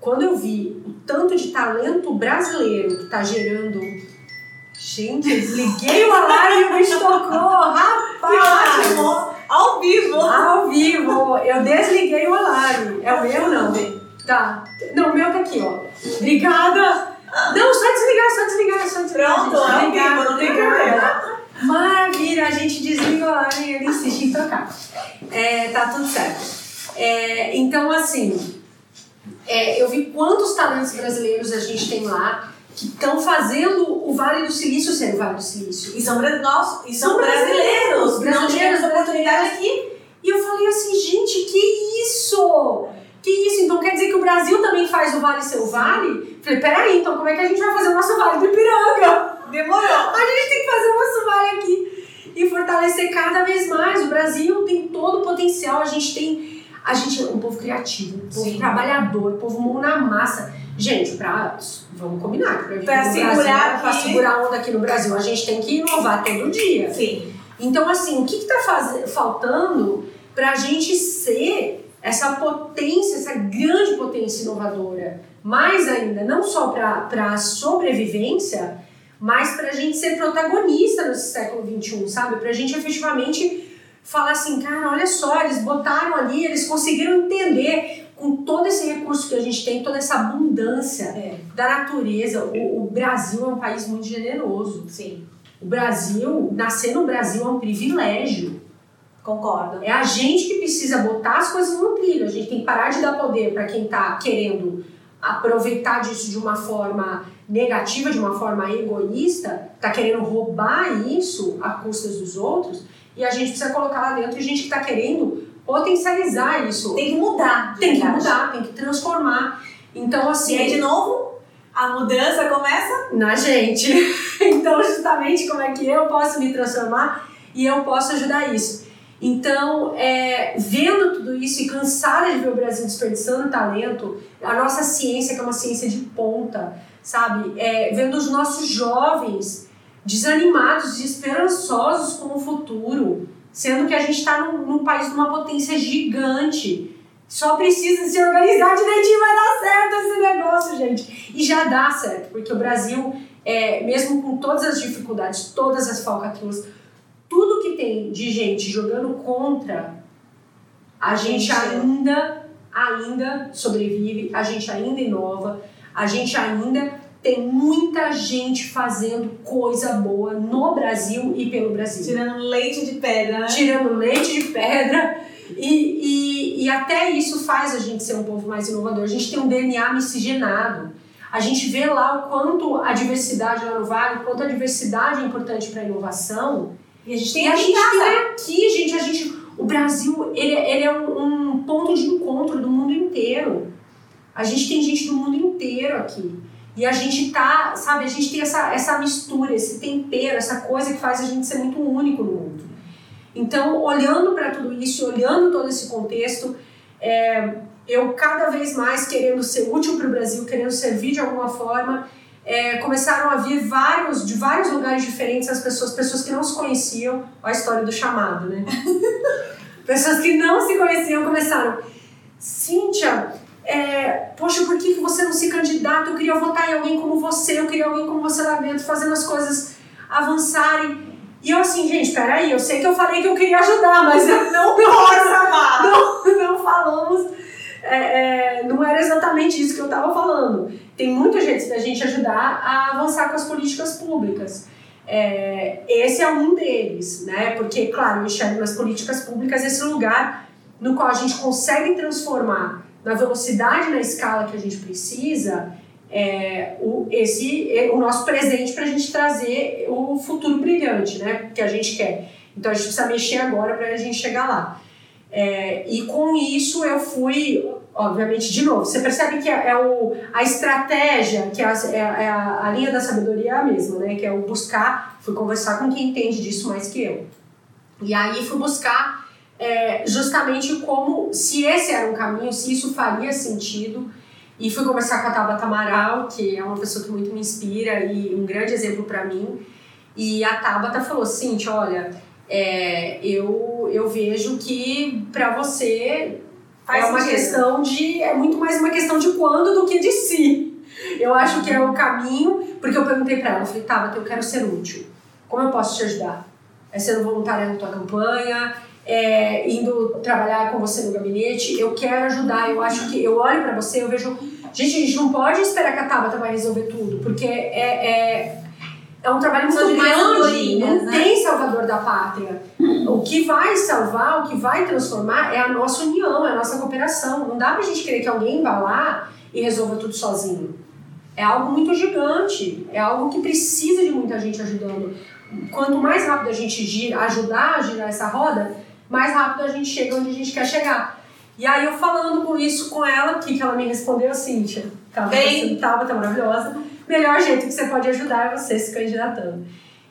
Quando eu vi o tanto de talento brasileiro que está gerando. Gente, desliguei o alarme e bicho tocou! Rapaz! Ao vivo! Ao vivo! Eu desliguei o alarme. É o meu não? Tá. Não, o meu tá aqui, ó. Obrigada! Não, só desligar, só desligar, só desligar. Pronto, ao vivo, não tem problema. Maravilha, a gente desliga o alarme e ele insiste em tocar. É, tá tudo certo. É, então, assim, é, eu vi quantos talentos brasileiros a gente tem lá que estão fazendo o Vale do Silício ser o Vale do Silício. E são, nós, e são, são brasileiros, brasileiros, não tivemos oportunidade aqui. E eu falei assim, gente, que isso? Que isso? Então quer dizer que o Brasil também faz o Vale ser o Vale? Falei, peraí, então como é que a gente vai fazer o nosso Vale do Ipiranga? Demorou. A gente tem que fazer o nosso Vale aqui e fortalecer cada vez mais. O Brasil tem todo o potencial, a gente tem. A gente é um povo criativo, um povo Sim. trabalhador, um povo mão na massa. Gente, pra, vamos combinar, pra, pra segurar, Brasil, pra segurar a onda aqui no Brasil, a gente tem que inovar todo dia. Sim. Então, assim, o que está faltando para a gente ser essa potência, essa grande potência inovadora? Mais ainda, não só para a sobrevivência, mas para a gente ser protagonista nesse século XXI, sabe? Para a gente efetivamente falar assim, cara, olha só, eles botaram ali, eles conseguiram entender com todo esse recurso que a gente tem, toda essa abundância é. da natureza. O, o, Brasil é um país muito generoso. Sim. O Brasil, nascer no Brasil é um privilégio. Concordo. É a gente que precisa botar as coisas no trilho. A gente tem que parar de dar poder para quem está querendo aproveitar disso de uma forma negativa, de uma forma egoísta, tá querendo roubar isso a custas dos outros, e a gente precisa colocar lá dentro gente que está querendo potencializar isso. Tem que mudar. Tem que mudar, tem que transformar. Então, assim. E aí, de novo, a mudança começa na gente. então, justamente, como é que eu posso me transformar e eu posso ajudar isso. Então, é, vendo tudo isso e cansada de ver o Brasil desperdiçando talento, a nossa ciência, que é uma ciência de ponta, sabe? É, vendo os nossos jovens desanimados, desesperançosos com o futuro, sendo que a gente está num, num país de uma potência gigante. Só precisa se organizar direitinho, vai dar certo esse negócio, gente. E já dá certo, porque o Brasil, é, mesmo com todas as dificuldades, todas as falcatruas, tudo que tem de gente jogando contra, a gente ainda, ainda sobrevive, a gente ainda inova, a gente ainda tem muita gente fazendo coisa boa no Brasil e pelo Brasil. Tirando leite de pedra, né? Tirando leite de pedra. E, e, e até isso faz a gente ser um povo mais inovador. A gente tem um DNA miscigenado. A gente vê lá o quanto a diversidade lá no Vale, o quanto a diversidade é importante para a inovação. E a gente tem e a gente tem aqui, gente, a gente, o Brasil, ele, ele é um, um ponto de encontro do mundo inteiro. A gente tem gente do mundo inteiro aqui. E a gente tá, sabe, a gente tem essa, essa mistura, esse tempero, essa coisa que faz a gente ser muito único no mundo. Então, olhando para tudo isso, olhando todo esse contexto, é, eu cada vez mais querendo ser útil para o Brasil, querendo servir de alguma forma, é, começaram a vir vários, de vários lugares diferentes as pessoas, pessoas que não se conheciam, a história do chamado, né? pessoas que não se conheciam começaram, Cíntia, é, poxa, por que, que você não se candidata? Eu queria votar em alguém como você, eu queria alguém como você lá dentro, fazendo as coisas avançarem. E eu assim, gente, peraí, eu sei que eu falei que eu queria ajudar, mas eu não posso Não, não falamos. É, é, não era exatamente isso que eu estava falando. Tem muita gente da gente ajudar a avançar com as políticas públicas. É, esse é um deles, né? Porque, claro, eu enxergo nas políticas públicas esse lugar no qual a gente consegue transformar na velocidade, na escala que a gente precisa, é, o, esse, é o nosso presente para a gente trazer o futuro brilhante, né? Que a gente quer. Então a gente precisa mexer agora para a gente chegar lá. É, e com isso eu fui, obviamente, de novo, você percebe que é, é o, a estratégia, que é, a, é, é a, a, linha da sabedoria é a mesma, né? Que é o buscar, fui conversar com quem entende disso mais que eu. E aí fui buscar é, justamente como, se esse era um caminho, se isso faria sentido. E fui conversar com a Tabata Amaral, que é uma pessoa que muito me inspira e um grande exemplo para mim. E a Tabata falou, Cintia, olha, é, eu, eu vejo que para você Faz é uma sentido. questão de. É muito mais uma questão de quando do que de si. Eu acho que é o caminho, porque eu perguntei para ela, eu falei, Tabata, eu quero ser útil. Como eu posso te ajudar? É sendo voluntária na tua campanha, é, indo trabalhar com você no gabinete, eu quero ajudar. Eu acho que eu olho para você, eu vejo. Gente, a gente não pode esperar que a Tabata vai resolver tudo, porque é, é é um trabalho muito grande, não né? tem salvador da pátria. O que vai salvar, o que vai transformar é a nossa união, é a nossa cooperação. Não dá pra gente querer que alguém vá lá e resolva tudo sozinho. É algo muito gigante, é algo que precisa de muita gente ajudando. Quanto mais rápido a gente gira, ajudar a girar essa roda, mais rápido a gente chega onde a gente quer chegar. E aí eu falando com isso com ela, o que, que ela me respondeu, Cíntia? Tava, Bem... tava, tá maravilhosa melhor jeito que você pode ajudar é você se candidatando.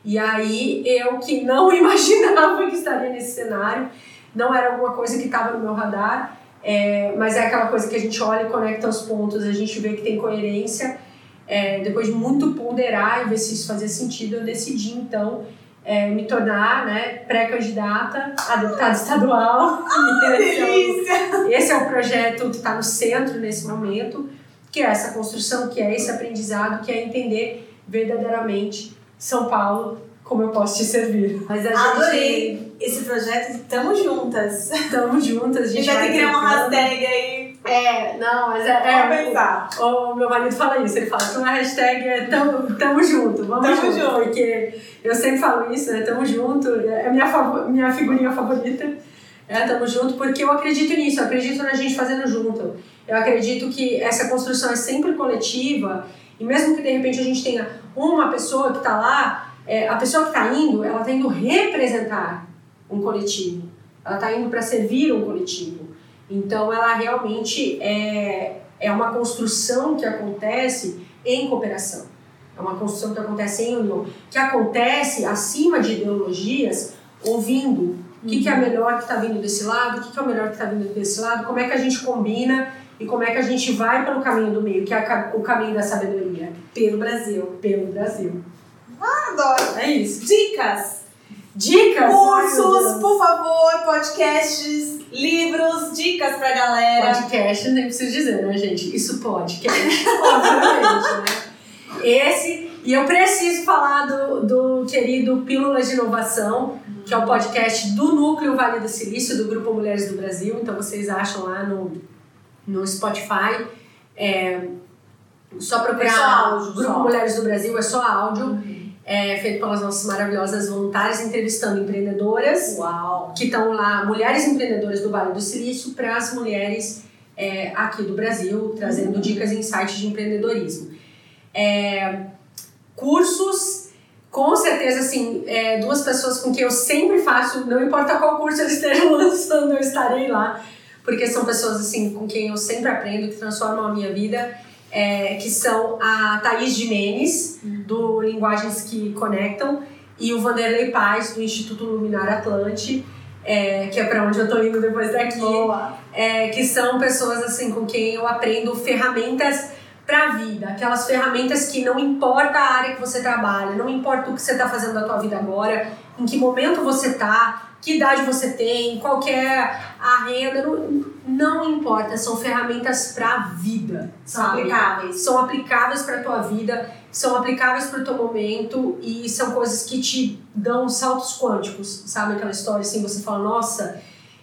E aí eu que não imaginava que estaria nesse cenário, não era alguma coisa que estava no meu radar, é, mas é aquela coisa que a gente olha e conecta os pontos, a gente vê que tem coerência. É, depois de muito ponderar e ver se isso fazia sentido, eu decidi então é, me tornar né, pré-candidata a deputada estadual. Ah, delícia! Esse é o projeto que está no centro nesse momento que é essa construção, que é esse aprendizado, que é entender verdadeiramente São Paulo, como eu posso te servir. Mas a Adorei gente... esse projeto, estamos juntas. Estamos juntas, a gente, vai ter que criar uma hashtag aí. É, não, mas é. é pensar. O, o, meu marido fala isso, ele fala que uma hashtag é tamo, tamo junto, vamos tamo junto, junto. Porque eu sempre falo isso, né? Tamo junto, é minha, minha figurinha favorita. É, tamo junto, porque eu acredito nisso, eu acredito na gente fazendo junto. Eu acredito que essa construção é sempre coletiva e mesmo que de repente a gente tenha uma pessoa que está lá, é, a pessoa que está indo, ela está indo representar um coletivo. Ela está indo para servir um coletivo. Então ela realmente é, é uma construção que acontece em cooperação. É uma construção que acontece em união, que acontece acima de ideologias, ouvindo o que, que é uhum. melhor que está vindo desse lado, o que, que é o melhor que está vindo desse lado, como é que a gente combina e como é que a gente vai pelo caminho do meio, que é o caminho da sabedoria. Pelo Brasil. Pelo Brasil. Ah, adoro. É isso. Dicas. Dicas. Cursos, por favor, podcasts, livros, dicas pra galera. Podcast, nem preciso dizer, né, gente? Isso podcast, obviamente, né? Esse, e eu preciso falar do, do querido Pílulas de Inovação, que é o podcast do Núcleo Vale do Silício, do Grupo Mulheres do Brasil. Então vocês acham lá no no Spotify. É, só procurar é só áudio, Grupo só. Mulheres do Brasil, é só áudio. Uhum. É feito pelas nossas maravilhosas voluntárias, entrevistando empreendedoras Uau. que estão lá, mulheres empreendedoras do Vale do Silício, para as mulheres é, aqui do Brasil, trazendo uhum. dicas e insights de empreendedorismo. É, cursos, com certeza, assim, é, duas pessoas com quem eu sempre faço, não importa qual curso eles estejam lançando, eu estarei lá porque são pessoas assim com quem eu sempre aprendo, que transformam a minha vida, é, que são a Thaís Jimenez, do Linguagens que Conectam, e o Vanderlei Paz, do Instituto Luminar Atlante, é, que é para onde eu estou indo depois daqui. É, que são pessoas assim com quem eu aprendo ferramentas para a vida, aquelas ferramentas que não importa a área que você trabalha, não importa o que você está fazendo da tua vida agora, em que momento você está, que idade você tem, qual é a renda, não, não importa, são ferramentas para a vida. São sabe? aplicáveis. São aplicáveis para a tua vida, são aplicáveis para o teu momento e são coisas que te dão saltos quânticos, sabe? Aquela história assim, você fala, nossa,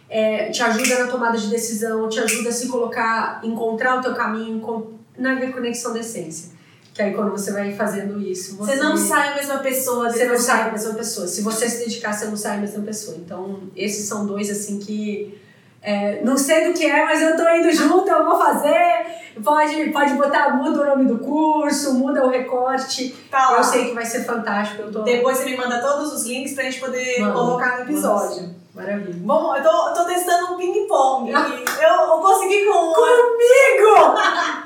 é, te ajuda na tomada de decisão, te ajuda a se colocar, encontrar o teu caminho na reconexão da essência. Que aí quando você vai fazendo isso, você, você não sai a mesma pessoa. Você não sai a mesma pessoa. Se você se dedicar, você não sai a mesma pessoa. Então, esses são dois assim que É, não sei do que é, mas eu tô indo junto, eu vou fazer. Pode, pode botar, muda o nome do curso, muda o recorte. Tá lá. Eu sei que vai ser fantástico. Eu tô... Depois você me manda todos os links pra gente poder Manda, colocar no episódio. Maravilha. Bom, eu tô, tô testando um ping-pong. eu, eu consegui com Comigo!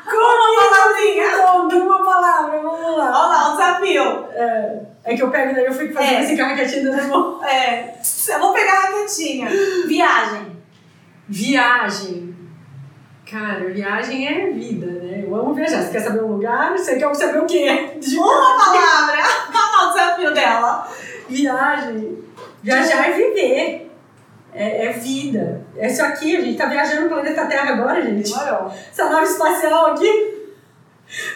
uma palavrinha. Comigo! Uma palavra, vamos lá. Olha lá, um desafio. É, é que eu pego daí eu fico fazendo É. assim com a raquetinha mão. É, eu vou pegar a raquetinha. Viagem. Viagem. Cara, viagem é vida, né? Eu amo viajar. Você quer saber um lugar? Você quer saber o quê? De Uma palavra. Olha lá o desafio dela. Viagem. Viajar é viver. É, é vida. É isso aqui, a gente tá viajando no planeta Terra agora, gente. Demorou. Essa nave espacial aqui.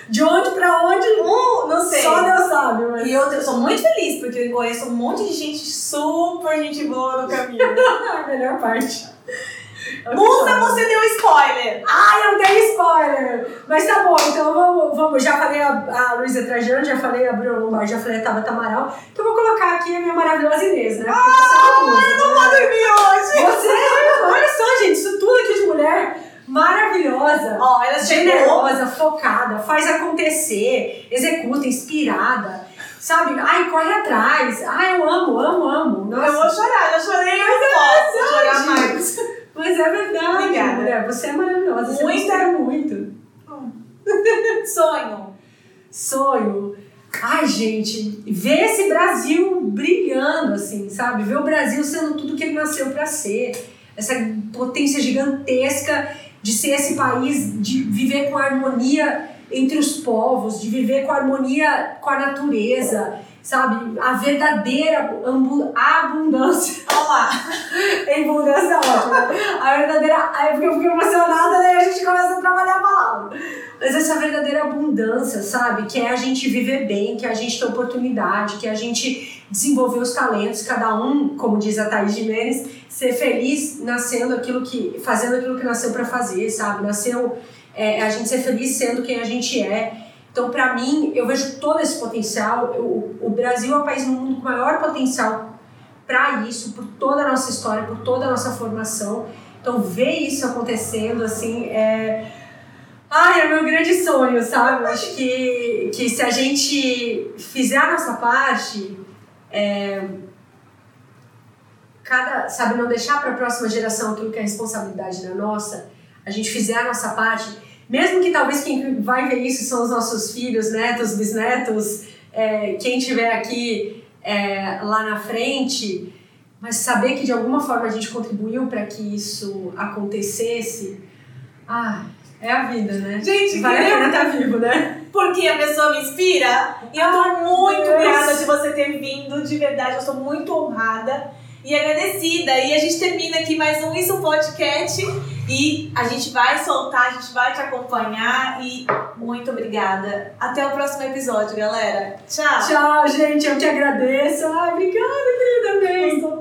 De onde pra onde? Uh, não sei. Só Deus sabe, mas. E eu, eu sou muito feliz porque eu conheço um monte de gente super gente boa no caminho. a melhor parte. Musa, você deu spoiler. Ai, eu dei spoiler! Mas tá bom, então vamos. Vamos. Já falei a, a Luísa Trajano, já falei a Bruna Lombardi, já falei a Tabata Amaral. Então eu vou colocar aqui a minha maravilhosa Inês, né? Você é Eu não vou dormir hoje. Você, olha só, gente, isso tudo aqui de mulher maravilhosa. Ó, ela chegou. generosa, focada, faz acontecer, executa, inspirada, sabe? Ai, corre atrás. Ai, eu amo, amo, amo. Nossa. Eu vou chorar, já chorei, eu posso chorar mais. Mas é verdade, Obrigada. mulher. Você é maravilhosa. Você Muita- inspira muito. Sonho. Sonho. Ai, gente, ver esse Brasil brilhando, assim, sabe? Ver o Brasil sendo tudo que ele nasceu para ser. Essa potência gigantesca de ser esse país, de viver com harmonia entre os povos, de viver com harmonia com a natureza, sabe? A verdadeira abundância. Olha lá. Abundância ótimo. né? A verdadeira. Aí porque eu fico emocionada, daí a gente começa a trabalhar a palavra. Mas essa verdadeira abundância, sabe? Que é a gente viver bem, que é a gente ter oportunidade, que é a gente desenvolver os talentos, cada um, como diz a Thaís Jimenez, ser feliz nascendo aquilo que. fazendo aquilo que nasceu para fazer, sabe? Nasceu. É, a gente ser feliz sendo quem a gente é. Então, para mim, eu vejo todo esse potencial. O, o Brasil é o país no mundo com maior potencial para isso, por toda a nossa história, por toda a nossa formação. Então, ver isso acontecendo, assim, é. Ai, é meu grande sonho, sabe? Eu acho que, que se a gente fizer a nossa parte, é, cada, sabe, não deixar para a próxima geração aquilo que é responsabilidade da nossa, a gente fizer a nossa parte, mesmo que talvez quem vai ver isso são os nossos filhos, netos, bisnetos, é, quem tiver aqui é, lá na frente, mas saber que de alguma forma a gente contribuiu para que isso acontecesse, ah, é a vida, né? Gente, vale a pena estar vivo, né? Porque a pessoa me inspira. E eu tô muito Deus. grata de você ter vindo, de verdade. Eu sou muito honrada e agradecida. E a gente termina aqui mais um Isso Podcast. E a gente vai soltar, a gente vai te acompanhar. E muito obrigada. Até o próximo episódio, galera. Tchau. Tchau, gente. Eu que agradeço. Ai, obrigada,